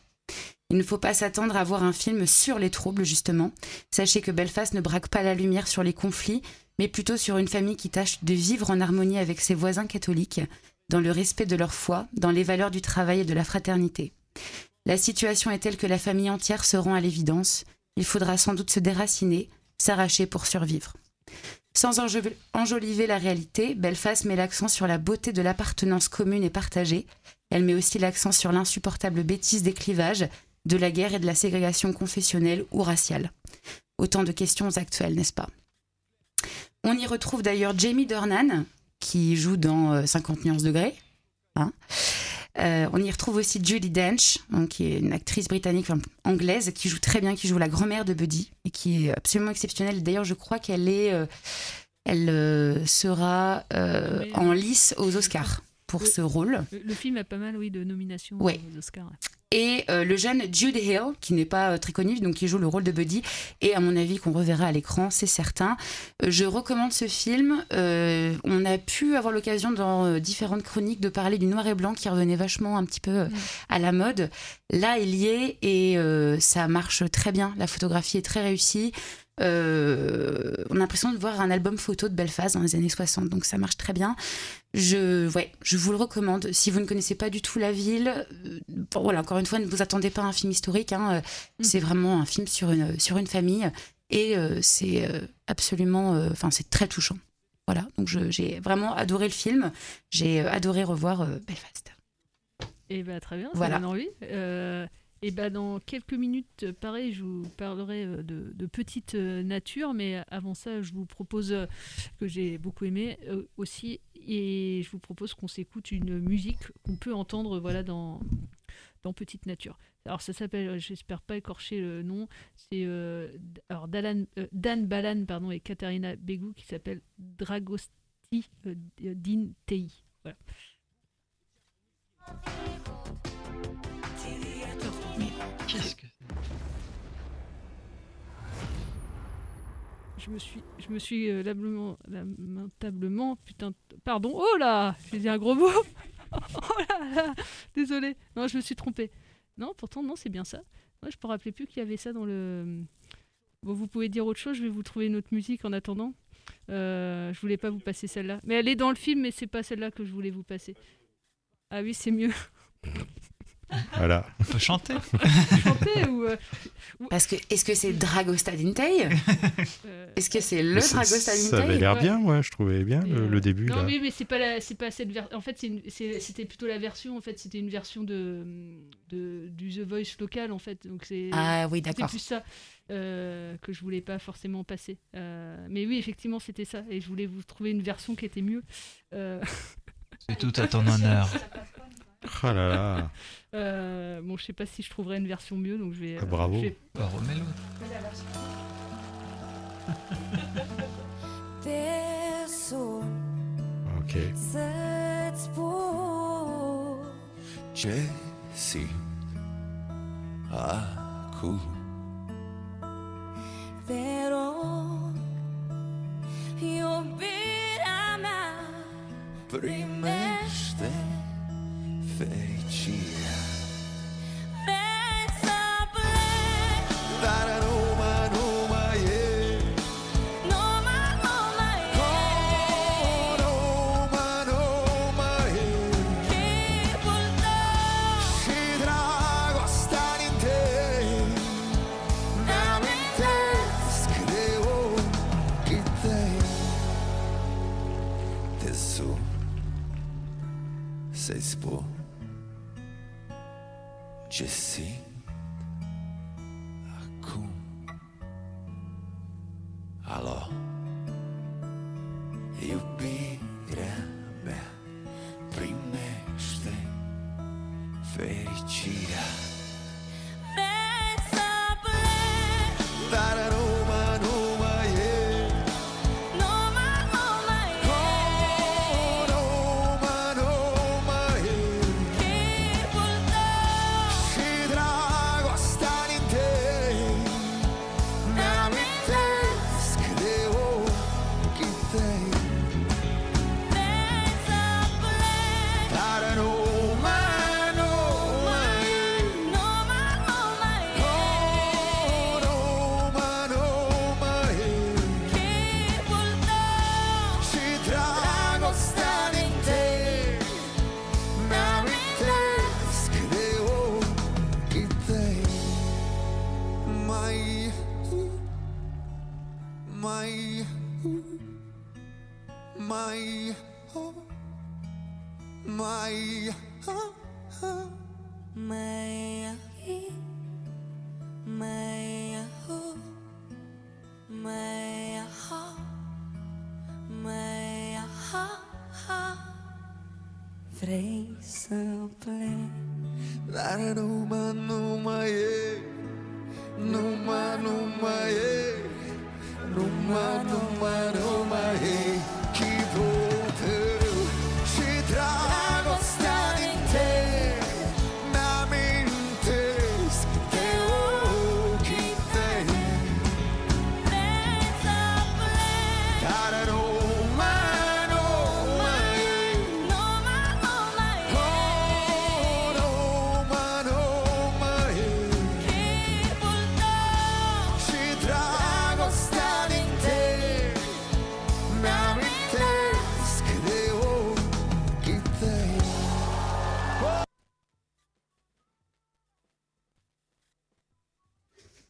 Il ne faut pas s'attendre à voir un film sur les troubles, justement. Sachez que Belfast ne braque pas la lumière sur les conflits, mais plutôt sur une famille qui tâche de vivre en harmonie avec ses voisins catholiques, dans le respect de leur foi, dans les valeurs du travail et de la fraternité. La situation est telle que la famille entière se rend à l'évidence. Il faudra sans doute se déraciner, s'arracher pour survivre. Sans enjoliver la réalité, Belfast met l'accent sur la beauté de l'appartenance commune et partagée. Elle met aussi l'accent sur l'insupportable bêtise des clivages, de la guerre et de la ségrégation confessionnelle ou raciale. Autant de questions actuelles, n'est-ce pas? On y retrouve d'ailleurs Jamie Dornan, qui joue dans euh, 50 nuances degrés. Euh, on y retrouve aussi Judy Dench, donc, qui est une actrice britannique, enfin, anglaise, qui joue très bien, qui joue la grand-mère de Buddy, et qui est absolument exceptionnelle. D'ailleurs, je crois qu'elle est, euh, elle euh, sera en lice aux Oscars pour ce rôle. Le, le film a pas mal, oui, de nominations Ouais. aux Oscars. Et euh, le jeune Jude Hill, qui n'est pas euh, très connu, donc qui joue le rôle de Buddy, et à mon avis qu'on reverra à l'écran, c'est certain. Euh, je recommande ce film. Euh, on a pu avoir l'occasion dans différentes chroniques de parler du noir et blanc qui revenait vachement un petit peu euh, à la mode. Là, il y est et ça marche très bien. La photographie est très réussie. Euh, on a l'impression de voir un album photo de Belfast dans les années 60, donc ça marche très bien. Je, ouais, je vous le recommande. Si vous ne connaissez pas du tout la ville, euh, bon, voilà, encore une fois, ne vous attendez pas à un film historique. hein, euh, C'est vraiment un film sur une, sur une famille et c'est absolument, enfin, c'est très touchant. Voilà, donc j'ai vraiment adoré le film. J'ai adoré revoir Belfast. Et bah, très bien, Voilà. ça donne envie. Et bah, dans quelques minutes, euh, pareil, je vous parlerai euh, de, petite euh, nature, mais avant ça, je vous propose, que j'ai beaucoup aimé aussi, et je vous propose qu'on s'écoute une musique qu'on peut entendre voilà, dans, Petite Nature. Alors ça s'appelle, j'espère pas écorcher le nom, c'est alors Dan Balan pardon, et Katarina Begou qui s'appelle Dragosti Din Tei. Qu'est-ce que Je me suis, je me suis euh, lamentablement, putain, pardon, oh là, j'ai dit un gros mot. [laughs] oh là là, désolé. Non, je me suis trompée. Non, pourtant, non, c'est bien ça. Moi, je me rappelais plus qu'il y avait ça dans le. Bon, vous pouvez dire autre chose, je vais vous trouver une autre musique en attendant. Euh, je voulais pas vous passer celle-là. Mais elle est dans le film, mais c'est pas celle-là que je voulais vous passer. Ah oui, c'est mieux. [laughs] Voilà. On peut chanter. Chanter ou. euh, Parce que, est-ce que c'est Dragosta Dintei Est-ce que c'est le Mais ça- Dragosta Dintei Ça avait l'air bien, moi, je trouvais bien le, euh, le début. Non, là. oui, mais c'est pas la, c'est pas cette version. En fait, c'était plutôt la version. En fait, c'était une version de, de du The Voice local. En fait, donc c'est. Ah oui, c'était d'accord. plus ça euh, que je voulais pas forcément passer. Euh, mais oui, effectivement, c'était ça. Et je voulais vous trouver une version qui était mieux. Euh, C'est tout à ton honneur. Oh là là. [laughs] euh, bon, je sais pas si je trouverai une version mieux, donc je vais. Ah, bravo. je vais- [laughs] Sohn Ok. Jesse. Jag ber mig diferentia.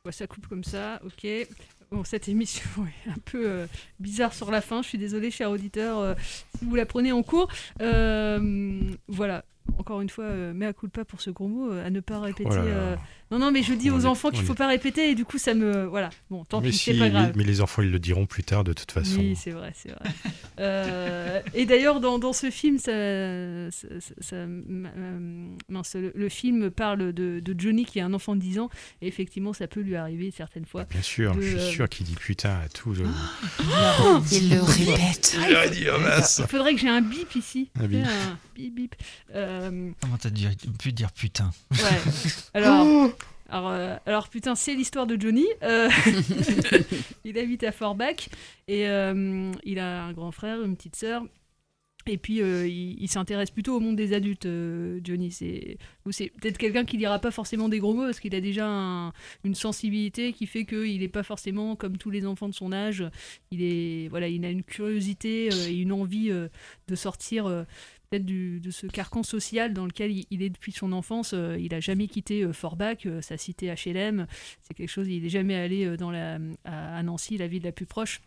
Ouais, ça coupe comme ça, ok. Bon, cette émission [laughs] est un peu euh, bizarre sur la fin. Je suis désolée, chers auditeurs, euh, si vous la prenez en cours. Euh, voilà. Encore une fois, euh, mea culpa pour ce gros mot, euh, à ne pas répéter. Oh là. euh, Non, non, mais je dis On aux est- enfants qu'il faut est- pas répéter et du coup, ça me. Voilà. Bon, tant pis, si, c'est pas grave. les, mais les enfants, ils le diront plus tard, de toute façon. Oui, c'est vrai, c'est vrai. Euh, et d'ailleurs, dans, dans ce film, ça, ça- ça- ça- euh, mince, le, le film parle de, de Johnny qui est un enfant de 10 ans. Et effectivement, ça peut lui arriver certaines fois. Bien sûr, de, je suis euh, sûr qu'il dit putain à tout. je- Il le répète. Il aurait dit, oh. Il faudrait que j'ai un bip ici. Un bip. un bip bip. Euh, Comment t'as pu dire putain Ouais. Alors, [laughs] alors, euh, alors, putain, c'est l'histoire de Johnny. Euh, [laughs] il habite à Forbach et euh, il a un grand frère, une petite sœur. Et puis, euh, il, il s'intéresse plutôt au monde des adultes, euh, Johnny. C'est peut-être quelqu'un qui lira pas forcément des gros mots parce qu'il a déjà un- une sensibilité qui fait qu'il n'est pas forcément comme tous les enfants de son âge. Il, est, voilà, il a une curiosité euh, et une envie euh, de sortir euh, peut-être de ce carcan social dans lequel il, il est depuis son enfance. Euh, il a jamais quitté euh, Forbach, euh, sa cité HLM. C'est quelque chose, il n'est jamais allé dans la, à, à Nancy, la ville la plus proche.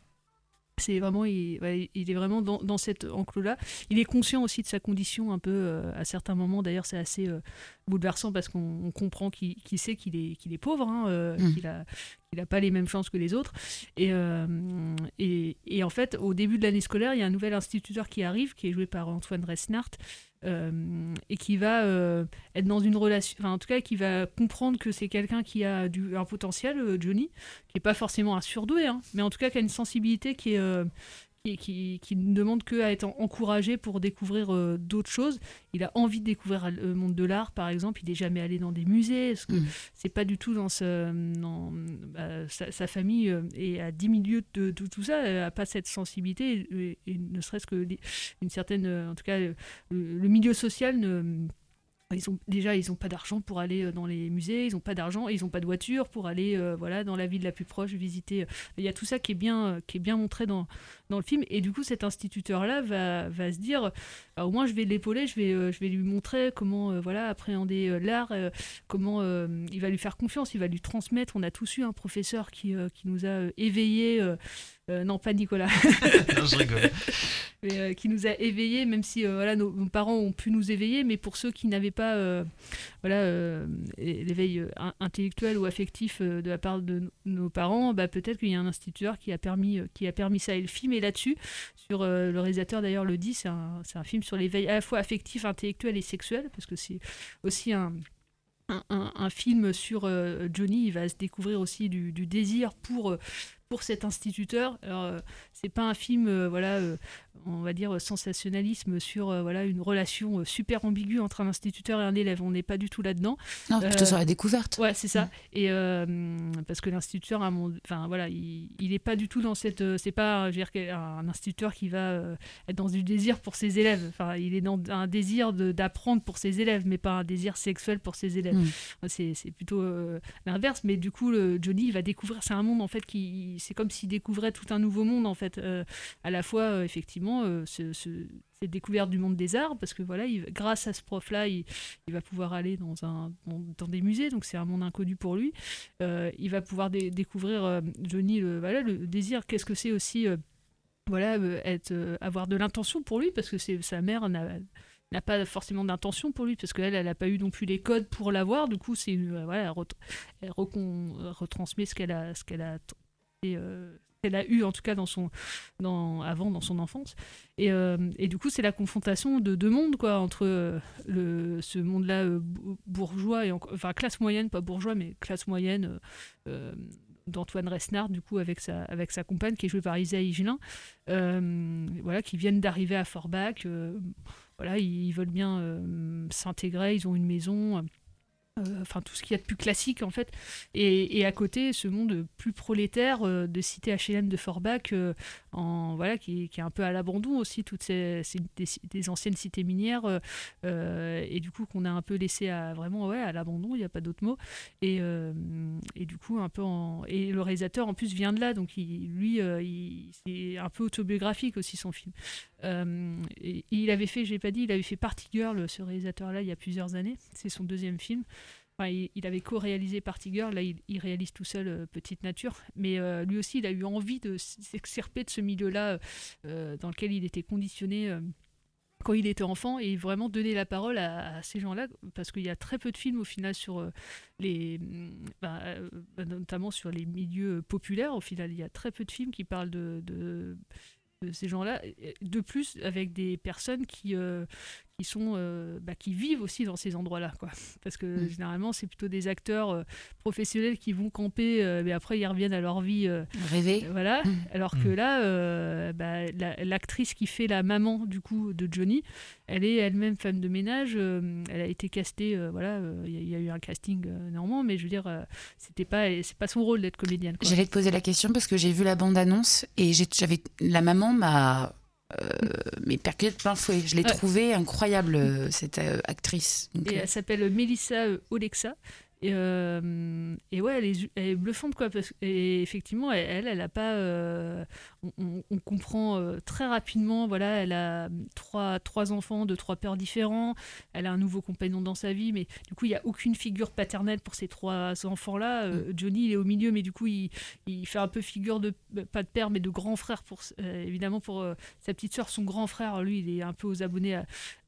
C'est vraiment, il, est vraiment dans, dans cet enclos-là. Il est conscient aussi de sa condition un peu euh, à certains moments. D'ailleurs, c'est assez euh, bouleversant parce qu'on on comprend qu'il sait qu'il est, qu'il est pauvre, hein, euh, Mm. qu'il a, qu'il n'a pas les mêmes chances que les autres. Et, euh, et, en fait, au début de l'année scolaire, il y a un nouvel instituteur qui arrive, qui est joué par Antoine Resnart, euh, et qui va euh, être dans une relation, enfin en tout cas qui va comprendre que c'est quelqu'un qui a un potentiel, Johnny, qui est pas forcément un surdoué, hein, mais en tout cas qui a une sensibilité qui est, qui, qui, qui ne demande qu'à être encouragé pour découvrir euh, d'autres choses. Il a envie de découvrir le monde de l'art, par exemple. Il n'est jamais allé dans des musées. Parce que Mm. c'est pas du tout dans, ce, dans bah, sa, sa famille euh, est à 10 milieux de, de tout ça. Elle n'a pas cette sensibilité. Et, et ne serait-ce que une certaine. euh, En tout cas, euh, le, le milieu social ne. Ils ont, déjà, ils n'ont pas d'argent pour aller euh, dans les musées, ils n'ont pas d'argent, ils n'ont pas de voiture pour aller euh, voilà, dans la ville la plus proche visiter. euh, Il y a tout ça qui est bien, qui est bien montré dans, dans le film. Et du coup, cet instituteur-là va, va se dire au moins, je vais l'épauler, je vais, je vais lui montrer comment voilà, appréhender l'art, comment il va lui faire confiance, il va lui transmettre. On a tous eu un professeur qui, qui nous a éveillés. Euh, non, pas Nicolas. [laughs] je rigole. [laughs] Mais, euh, qui nous a éveillés, même si euh, voilà, nos, nos parents ont pu nous éveiller, mais pour ceux qui n'avaient pas voilà, l'éveil in- intellectuel ou affectif de la part de no- nos parents, bah, peut-être qu'il y a un instituteur qui a permis, qui a permis ça. Et le film est là-dessus. Sur, le réalisateur d'ailleurs le dit, c'est un, un film sur l'éveil à la fois affectif, intellectuel et sexuel, parce que c'est aussi un, un, un- un film sur euh, Johnny, il va se découvrir aussi du, du désir pour, pour cet instituteur. Alors, euh, c'est pas un film, euh, voilà, euh, on va dire sensationnalisme sur euh, voilà une relation euh, super ambiguë entre un instituteur et un élève. On n'est pas du tout là-dedans. Non, plutôt sur la découverte. Ouais, c'est ça. Et euh, parce que l'instituteur, enfin voilà, il, il est pas du tout dans cette, euh, c'est pas, je veux dire, un instituteur qui va euh, être dans du désir pour ses élèves. Enfin, il est dans un désir d'apprendre pour ses élèves, mais pas un désir sexuel pour ses élèves. Mm. C'est c'est plutôt euh, l'inverse. Mais du coup, le, Johnny, il va découvrir, c'est un monde en fait qui, c'est comme s'il découvrait tout un nouveau monde en fait. Euh, à la fois, euh, effectivement, euh, ce, ce- cette découverte du monde des arts, parce que voilà, il, grâce à ce prof-là, il, il va pouvoir aller dans, un, dans, des musées, donc c'est un monde inconnu pour lui. Euh, il va pouvoir dé- découvrir euh, Johnny, le, voilà, le désir, qu'est-ce que c'est aussi, voilà, être, avoir de l'intention pour lui, parce que sa mère n'a pas forcément d'intention pour lui parce qu'elle elle n'a pas eu non plus les codes pour l'avoir du coup c'est voilà elle, retransmet ce qu'elle a ce qu'elle a qu'elle a eu en tout cas dans son dans avant dans son enfance. Et, euh, et du coup c'est la confrontation de deux mondes quoi entre euh, le ce monde là bourgeois et en- enfin classe moyenne pas bourgeois mais classe moyenne euh, euh, d'Antoine Resnard du coup avec sa avec sa compagne qui est jouée par Isa Higelin euh, voilà qui viennent d'arriver à Forbach euh, voilà ils, veulent bien euh, s'intégrer ils ont une maison euh, euh, enfin tout ce qu'il y a de plus classique en fait. Et, à côté ce monde plus prolétaire euh, de cité HLM de Forbach euh, en voilà qui, est un peu à l'abandon aussi toutes ces, des, anciennes cités minières euh, euh, et du coup qu'on a un peu laissé à vraiment ouais à l'abandon il n'y a pas d'autre mot. Et, euh, et du coup un peu en et le réalisateur en plus vient de là donc lui euh, il- c'est un peu autobiographique aussi son film. Euh, il avait fait j'ai pas dit il avait fait Party Girl ce réalisateur là il y a plusieurs années. C'est son deuxième film Il, avait co-réalisé Party là il, réalise tout seul euh, Petite Nature, mais euh, lui aussi il a eu envie de s'extirper de ce milieu-là euh, dans lequel il était conditionné quand il était enfant et vraiment donner la parole à, ces gens-là parce qu'il y a très peu de films au final sur les mm, bah, bah, notamment sur les milieux populaires. Au final il y a très peu de films qui parlent de, ces gens-là de plus avec des personnes qui qui sont euh, bah, qui vivent aussi dans ces endroits-là quoi [laughs] parce que Mm. généralement c'est plutôt des acteurs euh, professionnels qui vont camper euh, mais après ils reviennent à leur vie Rêver. voilà Mm. alors que là bah, la- l'actrice qui fait la maman du coup de Johnny elle est elle-même femme de ménage elle a été castée voilà il y, y a eu un casting normand mais je veux dire c'était pas c'est pas son rôle d'être comédienne. J'allais te poser la question parce que j'ai vu la bande-annonce et j'ai- j'avais la maman m'a euh, mais percuté de plein fouet. Je l'ai Ouais. trouvée incroyable euh, cette euh, actrice. Donc, Et elle s'appelle Melissa Olexa. Et, euh, et ouais, elle est, elle est bluffante, quoi. Parce, et effectivement, elle, elle, a pas. euh, on, comprend euh, très rapidement, voilà, elle a trois, trois enfants de trois pères différents. Elle a un nouveau compagnon dans sa vie, mais du coup, il n'y a aucune figure paternelle pour ces trois enfants-là. Euh, Johnny, il est au milieu, mais du coup, il, il fait un peu figure de, pas de père, mais de grand frère, pour, évidemment, pour sa petite soeur. Son grand frère, lui, il est un peu aux abonnés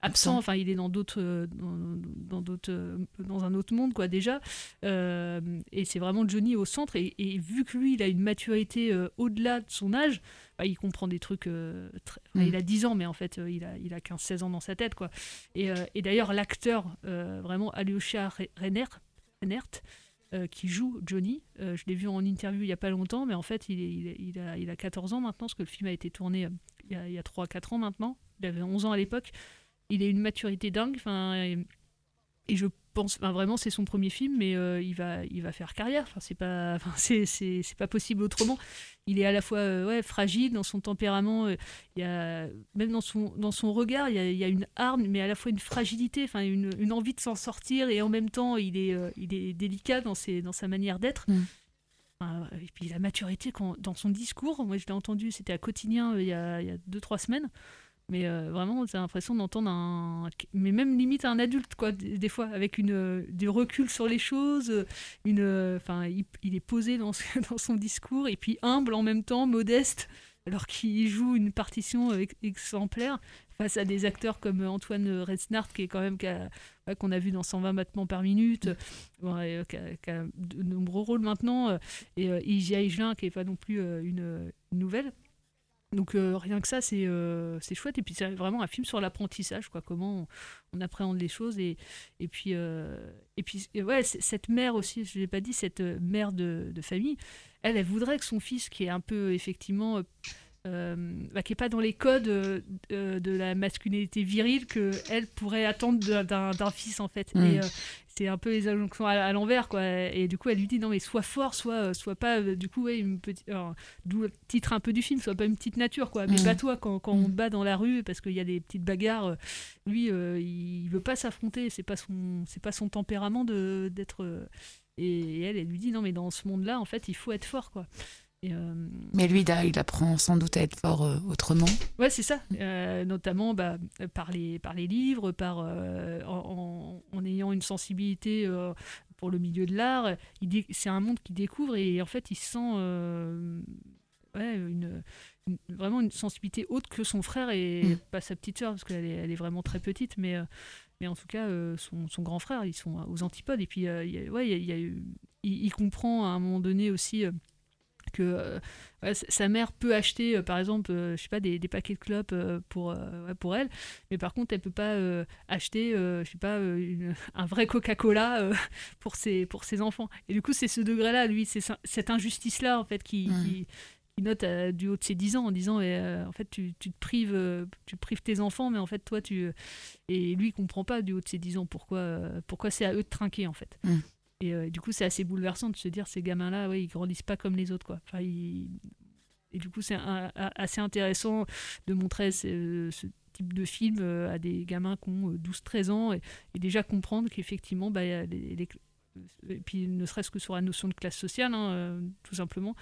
absents. Enfin, il est dans d'autres, euh, dans, dans d'autres, euh, dans un autre monde, quoi, déjà. Euh, et c'est vraiment Johnny au centre. Et, et vu que lui, il a une maturité euh, au-delà de son âge, bah, il comprend des trucs. euh, très- enfin, Mm. Il a 10 ans, mais en fait, il a, il a 15-16 ans dans sa tête, quoi. Et, et d'ailleurs, l'acteur, vraiment, Alyosha Re- Reinert, Reinert, euh, qui joue Johnny. Euh, je l'ai vu en interview il n'y a pas longtemps, mais en fait, il, est- il est- il a, il a 14 ans maintenant, parce que le film a été tourné il y a, il y a 3-4 ans maintenant. Il avait 11 ans à l'époque. Il a une maturité dingue. Enfin, et, et je pense, enfin, vraiment, c'est son premier film, mais euh, il, va, il va faire carrière. Enfin, c'est pas, [laughs] enfin, c'est, c'est, c'est pas possible autrement. Il est à la fois euh, ouais, fragile dans son tempérament. euh, il y a, même dans son, dans son regard, il y, a, il y a une arme, mais à la fois une fragilité, enfin, une, une envie de s'en sortir, et en même temps, il est, il est délicat dans, ses, dans sa manière d'être. Enfin, et puis la maturité quand, dans son discours, moi je l'ai entendu, c'était à quotidien euh, il y a 2-3 semaines. Mais euh, vraiment, j'ai l'impression d'entendre un. Mais même limite un adulte, quoi, des, fois, avec une, euh, du recul sur les choses. euh, Une, euh, enfin, il, il est posé dans, ce- [laughs] dans son discours, et puis humble en même temps, modeste, alors qu'il joue une partition ex- exemplaire face à des acteurs comme Antoine Reznart, qui est quand même. qu'on a vu dans 120 battements par minute, ouais, euh, qui, a, de nombreux rôles maintenant, et Ija Higelin, qui n'est pas non plus une, une nouvelle. Donc euh, rien que ça, c'est euh, c'est chouette. Et puis c'est vraiment un film sur l'apprentissage, quoi. Comment on, appréhende les choses. Et, puis, euh, puis et ouais, c- cette mère aussi, je ne l'ai pas dit, cette mère de, de famille, elle, elle voudrait que son fils, qui est un peu effectivement... euh, euh, bah, qui n'est pas dans les codes euh, de, de la masculinité virile que elle pourrait attendre d'un- fils en fait. Mm. Et euh, c'est un peu les injonctions à, à l'envers quoi. Et du coup elle lui dit non mais sois fort, soit euh, soit pas euh, du coup ouais, une petite d'où le titre un peu du film, soit pas une petite nature quoi. Mais Mm. bats-toi quand, quand on te bat dans la rue parce qu'il y a des petites bagarres. euh, lui euh, il veut pas s'affronter, c'est pas son c'est pas son tempérament de d'être euh, et elle elle lui dit non mais dans ce monde là en fait il faut être fort quoi. Et, euh, Mais lui, il, a- il apprend sans doute à être fort euh, autrement. Ouais, c'est ça. Euh, notamment bah, par, les, par les livres, par, en, en- en ayant une sensibilité pour le milieu de l'art. C'est un monde qu'il découvre et en fait, il sent euh, ouais, une, une- vraiment une sensibilité autre que son frère et Mm. pas sa petite sœur, parce qu'elle est, elle est vraiment très petite. Mais, mais en tout cas, euh, son, son grand frère, ils sont aux antipodes. Et puis, euh, ouais, il comprend à un moment donné aussi. Que euh, ouais, sa mère peut acheter euh, par exemple euh, je sais pas des, des paquets de clopes pour ouais, pour elle. Mais par contre elle peut pas acheter je sais pas une- [laughs] un vrai Coca-Cola [laughs] pour ses pour ses enfants. Et du coup c'est ce degré là lui c'est cette injustice là en fait qui, qui- qui note du haut de ses 10 ans en disant et, en fait tu, tu te prives tu prives tes enfants mais en fait toi tu et lui il comprend pas du haut de ses 10 ans pourquoi pourquoi c'est à eux de trinquer en fait. Mm. Et euh, du coup, c'est assez bouleversant de se dire ces gamins-là, ouais, ils grandissent pas comme les autres, quoi. Enfin, ils- Et du coup, c'est assez intéressant de montrer ce, ce type de film euh, à des gamins qui ont euh, 12-13 ans et, et déjà comprendre qu'effectivement, bah, les- les- et puis ne serait-ce que sur la notion de classe sociale, hein, euh, tout simplement,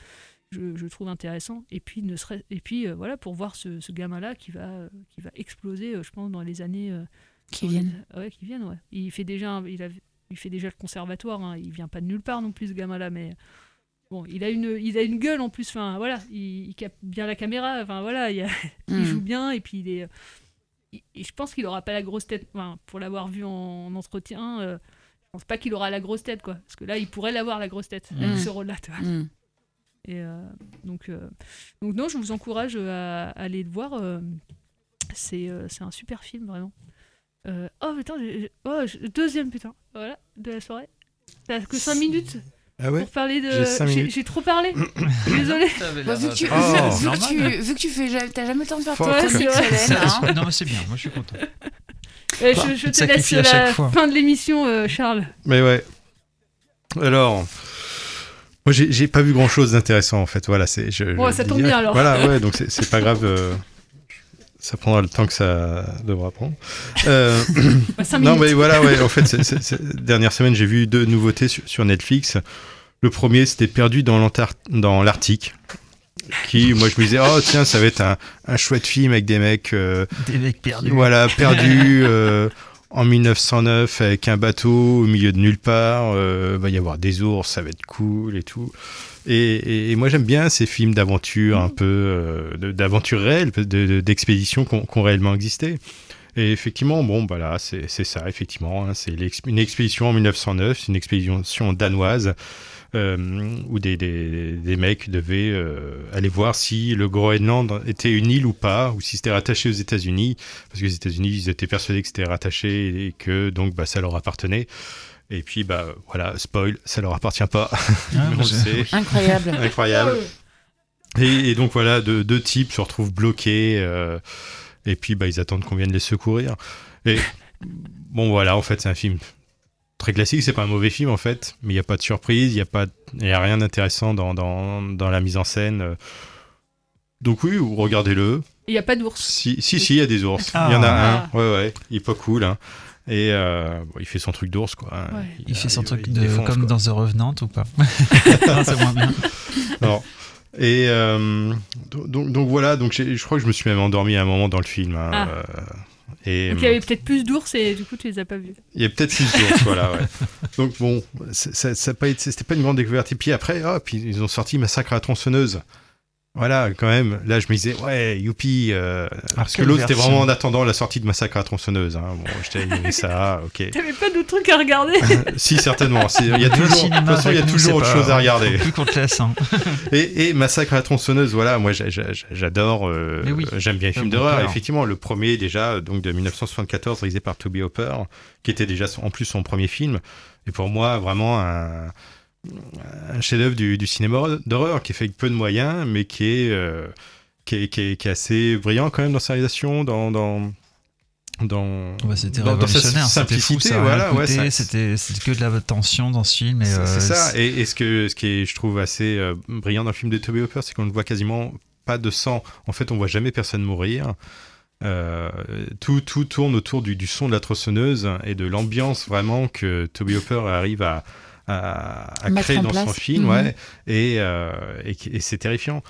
je, je trouve intéressant. Et puis, ne serait, et puis euh, voilà, pour voir ce, ce gamin-là qui va, euh, qui va exploser, euh, je pense, dans les années euh, Qui les- viennent. ouais, qui viennent, ouais. Il fait déjà, un- il a, il fait déjà le conservatoire. Hein. Il vient pas de nulle part non plus, ce gamin-là, mais bon, il a une, il a une gueule en plus. Enfin, voilà, il, il capte bien la caméra. Enfin, voilà, il, y a- [laughs] il Mm. joue bien et puis il est. il- et je pense qu'il aura pas la grosse tête. Enfin, pour l'avoir vu en, entretien, euh, je pense pas qu'il aura la grosse tête, quoi. Parce que là, il pourrait l'avoir la grosse tête avec Mm. ce rôle-là, tu vois. Mm. Et euh, donc, euh, donc non, je vous encourage à, à aller le voir. c'est un super film, vraiment. Oh putain, oh, deuxième putain, voilà, de la soirée. T'as que 5 minutes Ah ouais pour parler de. J'ai trop parlé. [coughs] Désolé. Bah, vu, que tu, Oh. vu- que tu, vu que tu fais, t'as jamais le temps de faire Ouais, c'est hein. Non, mais c'est bien, moi je suis content. Euh, je, je te laisse la fois. fin de l'émission, euh, Charles. Mais ouais. Alors, moi j'ai pas vu grand chose d'intéressant en fait. Voilà, c'est. Bon, ça tombe bien, alors. Voilà, ouais, donc c'est- c'est pas grave. euh, ça prendra le temps que ça devra prendre. Euh, [laughs] Bah, non, mais voilà, ouais. En fait, c'est- dernière semaine, j'ai vu deux nouveautés sur, sur Netflix. Le premier, c'était Perdu dans l'Antar- dans l'Arctique. Qui, moi, je me disais, oh tiens, ça va être un, un chouette film avec des mecs. euh, Des mecs perdus. Voilà, perdus [laughs] euh, en 1909 avec un bateau au milieu de nulle part. euh, va y avoir des ours, ça va être cool et tout. Et, moi, j'aime bien ces films d'aventure, un peu euh, d'aventure réelle, de- de- d'expéditions qui ont, réellement existé. Et effectivement, bon, bah là, c'est ça, effectivement. hein, c'est une expédition en 1909, c'est une expédition danoise euh, où des, des, des mecs devaient euh, aller voir si le Groenland était une île ou pas, ou si c'était rattaché aux États-Unis, parce que les États-Unis, ils étaient persuadés que c'était rattaché et que donc bah, ça leur appartenait. Et puis, bah voilà, spoil, ça leur appartient pas. Ah, [laughs] on sait. Incroyable. [laughs] Incroyable. Et, et donc voilà, deux, deux types se retrouvent bloqués. euh, et puis, bah, ils attendent qu'on vienne les secourir. Et bon, voilà, en fait, c'est un film très classique. C'est pas un mauvais film, en fait. Mais il n'y a pas de surprise, il n'y a, pas- il y a rien d'intéressant dans, dans, dans la mise en scène. Donc oui, regardez-le. Il n'y a pas d'ours. Si, si, si, il y a des ours. Ah. Il y en a un. Ouais, ouais. Il est pas cool. hein. Et euh, bon, il fait son truc d'ours, quoi. Ouais. Il fait son truc il de, défonce, comme quoi. dans The Revenant ou pas [laughs] Non, C'est moins bien. Non. Et euh, donc, donc voilà, donc je crois que je me suis même endormi à un moment dans le film. hein, Ah. euh, et Donc il y avait peut-être plus d'ours et du coup tu les as pas vus. il y a peut-être plus d'ours, [laughs] voilà. Ouais. Donc bon, ça, ça a pas c'était pas une grande découverte. Et puis après, puis ils ont sorti Massacre à la tronçonneuse. Voilà, quand même. Là, je me disais, ouais, youpi. euh, parce que l'autre, c'était vraiment en attendant la sortie de Massacre à la tronçonneuse. Hein. Bon, j'étais aimé ça, [laughs] ok. T'avais pas d'autres trucs à regarder [laughs] si, certainement. Il y a toujours, de toute façon, il y a toujours autre pas- chose à regarder. Plus qu'on te laisse. hein. [laughs] Et, et Massacre à la tronçonneuse, voilà, moi j'a- j'a- j'adore, euh, oui. j'aime bien les films d'horreur. Effectivement, le premier déjà, donc de 1974, réalisé par Toby Hopper, qui était déjà son- en plus son premier film. Et pour moi, vraiment un, un chef-d'œuvre du, du cinéma d'horreur, qui est fait avec peu de moyens, mais qui est, euh, qui est, qui est- qui est assez brillant quand même dans sa réalisation, dans. dans dans, c'était dans- dans sa fou, simplicité, voilà, ouais, ça- c'était c'était que de la tension dans ce film. et, c'est euh, c'est ça. Et, et ce, que, ce qui est, je trouve, assez euh, brillant dans le film de Toby Hopper, c'est qu'on ne voit quasiment pas de sang. En fait, on voit jamais personne mourir. Euh, tout, tout tourne autour du, du son de la tronçonneuse et de l'ambiance vraiment que Toby Hopper arrive à, à, créer dans son film. Ouais, et, euh, et, c'est terrifiant.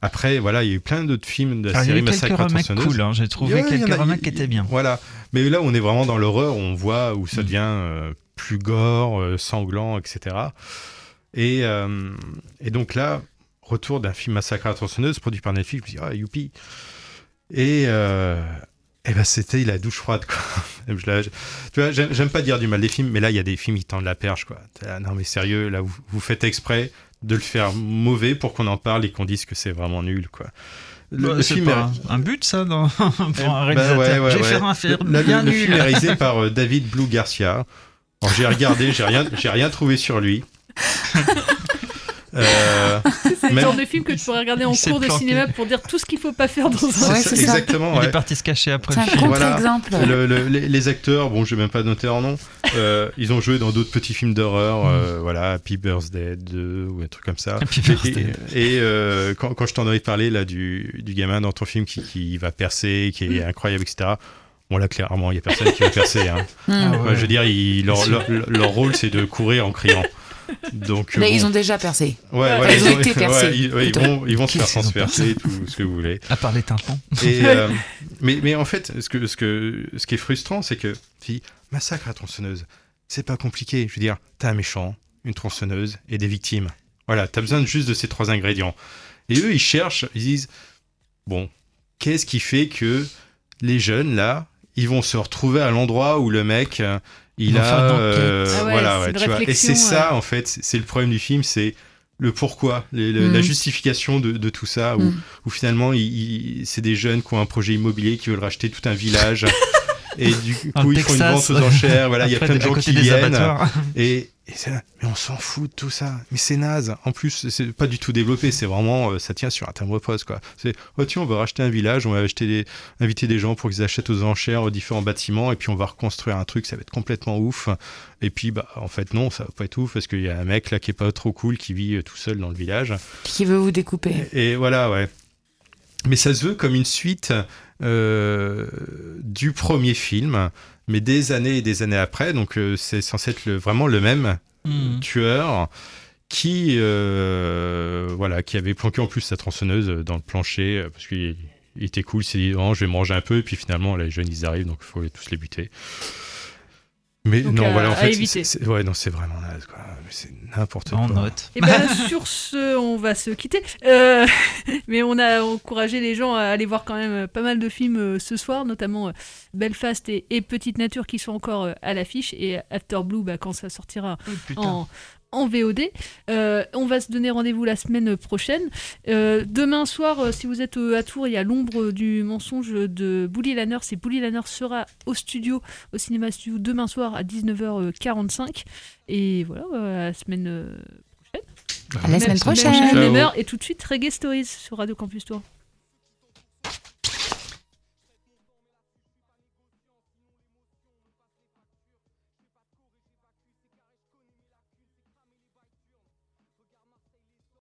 Après, voilà, il y a eu plein d'autres films de la Ah, série Massacre à la remakes tronçonneuse. cool, hein, j'ai trouvé Ouais, il y quelques en a- remakes qui étaient bien. Voilà. Mais là, on est vraiment dans l'horreur, on voit où ça devient euh, plus gore, euh, sanglant, etc. Et, euh, et donc là, retour d'un film Massacre à la tronçonneuse produit par Netflix, je me dis, ah, youpi. Et, et ben, c'était la douche froide, quoi. [laughs] Je la- je- tu vois, j'aime pas dire du mal des films, mais là, il y a des films qui tendent la perche, quoi. Non, mais sérieux, là, vous, vous faites exprès de le faire mauvais pour qu'on en parle et qu'on dise que c'est vraiment nul, quoi. Le, Bah, le film pas est- un, un but, ça, dans, [laughs] pour eh, un bah réalisateur. ouais, ouais, J'ai ouais. fait un film Le- bien le nul. film est réalisé [laughs] par euh, David Blue Garcia. Alors j'ai regardé, j'ai rien, j'ai rien trouvé sur lui. Euh, [laughs] C'est le genre de film que tu pourrais regarder en il cours de planqué. cinéma pour dire tout ce qu'il faut pas faire dans un c'est ça, exactement. Il ouais. est parti se cacher après C'est le un film. contre-exemple. Le- le- les, les acteurs, bon, je vais même pas noter leur nom. euh, ils ont joué dans d'autres petits films d'horreur, euh, voilà, Happy Birthday 2 ou un truc comme ça. Happy Et- Birthday. Et, et, euh, quand, quand je t'en avais parlé là du, du gamin dans ton film qui, qui va percer, qui est incroyable, etc. Bon là clairement il y a personne qui va percer. Hein. [laughs] Mm. Ah ouais. je veux dire, ils- leur, leur, leur rôle c'est de courir en criant. Donc Là, bon. ils ont déjà percé. Ouais, ils ont été ouais, percés, ils, ouais, ils plutôt. vont, ils vont se faire transpercer, tout ce que vous voulez. À part les tympans. Et, [laughs] euh, mais, mais en fait, ce, que, ce, que, ce qui est frustrant, c'est que, si, massacre à tronçonneuse, c'est pas compliqué. Je veux dire, t'as un méchant, une tronçonneuse et des victimes. Voilà, t'as besoin juste de ces trois ingrédients. Et eux, ils cherchent, ils disent, bon, qu'est-ce qui fait que les jeunes, là, ils vont se retrouver à l'endroit où le mec, euh, il a... euh, Ah ouais, voilà, ouais, tu vois. Et c'est ça, en fait, c'est le problème du film, c'est le pourquoi, les- le- Mm. la justification de, de tout ça, où, Mm. où finalement, c'est des jeunes qui ont un projet immobilier, qui veulent racheter tout un village. [laughs] et du coup, ils font une vente aux enchères. Voilà, il y a plein de gens qui viennent. Et, et c'est là, mais on s'en fout de tout ça. Mais c'est naze. En plus, c'est pas du tout développé. C'est vraiment, euh, ça tient sur un timbre poste, quoi. C'est, oh tiens, on va racheter un village, on va acheter des, inviter des gens pour qu'ils achètent aux enchères aux différents bâtiments, et puis on va reconstruire un truc, ça va être complètement ouf. Et puis, bah, en fait, non, ça va pas être ouf, parce qu'il y a un mec là qui est pas trop cool, qui vit euh, tout seul dans le village. Qui veut vous découper Et voilà, ouais. Mais ça se veut comme une suite euh, du premier film, mais des années et des années après. Donc euh, c'est censé être le- vraiment le même Mhm. tueur qui, euh, voilà, qui avait planqué en plus sa tronçonneuse dans le plancher euh, parce qu'il il était cool. Il s'est dit, oh, je vais manger un peu. Et puis finalement, les jeunes, ils arrivent, donc il faut tous les buter. Mais Donc, non, à- voilà, en fait, c'est- c'est- ouais, non, c'est vraiment naze, quoi. C'est n'importe quoi. En note. Et ben [laughs] sur ce, on va se quitter. Euh, [laughs] mais on a encouragé les gens à aller voir quand même pas mal de films euh, ce soir, notamment euh, Belfast et, et Petite Nature qui sont encore euh, à l'affiche et After Blue bah, quand ça sortira putain. en, en VOD. Euh, on va se donner rendez-vous la semaine prochaine. Euh, demain soir, euh, si vous êtes à Tours, il y a l'ombre du mensonge de Bully Lanner. C'est Bully Lanner sera au studio, au cinéma studio, demain soir à 19h45. Et voilà, euh, à la semaine prochaine. À la semaine prochaine. même- même Ciao. heure. Et tout de suite, Reggae Stories sur Radio Campus Tour.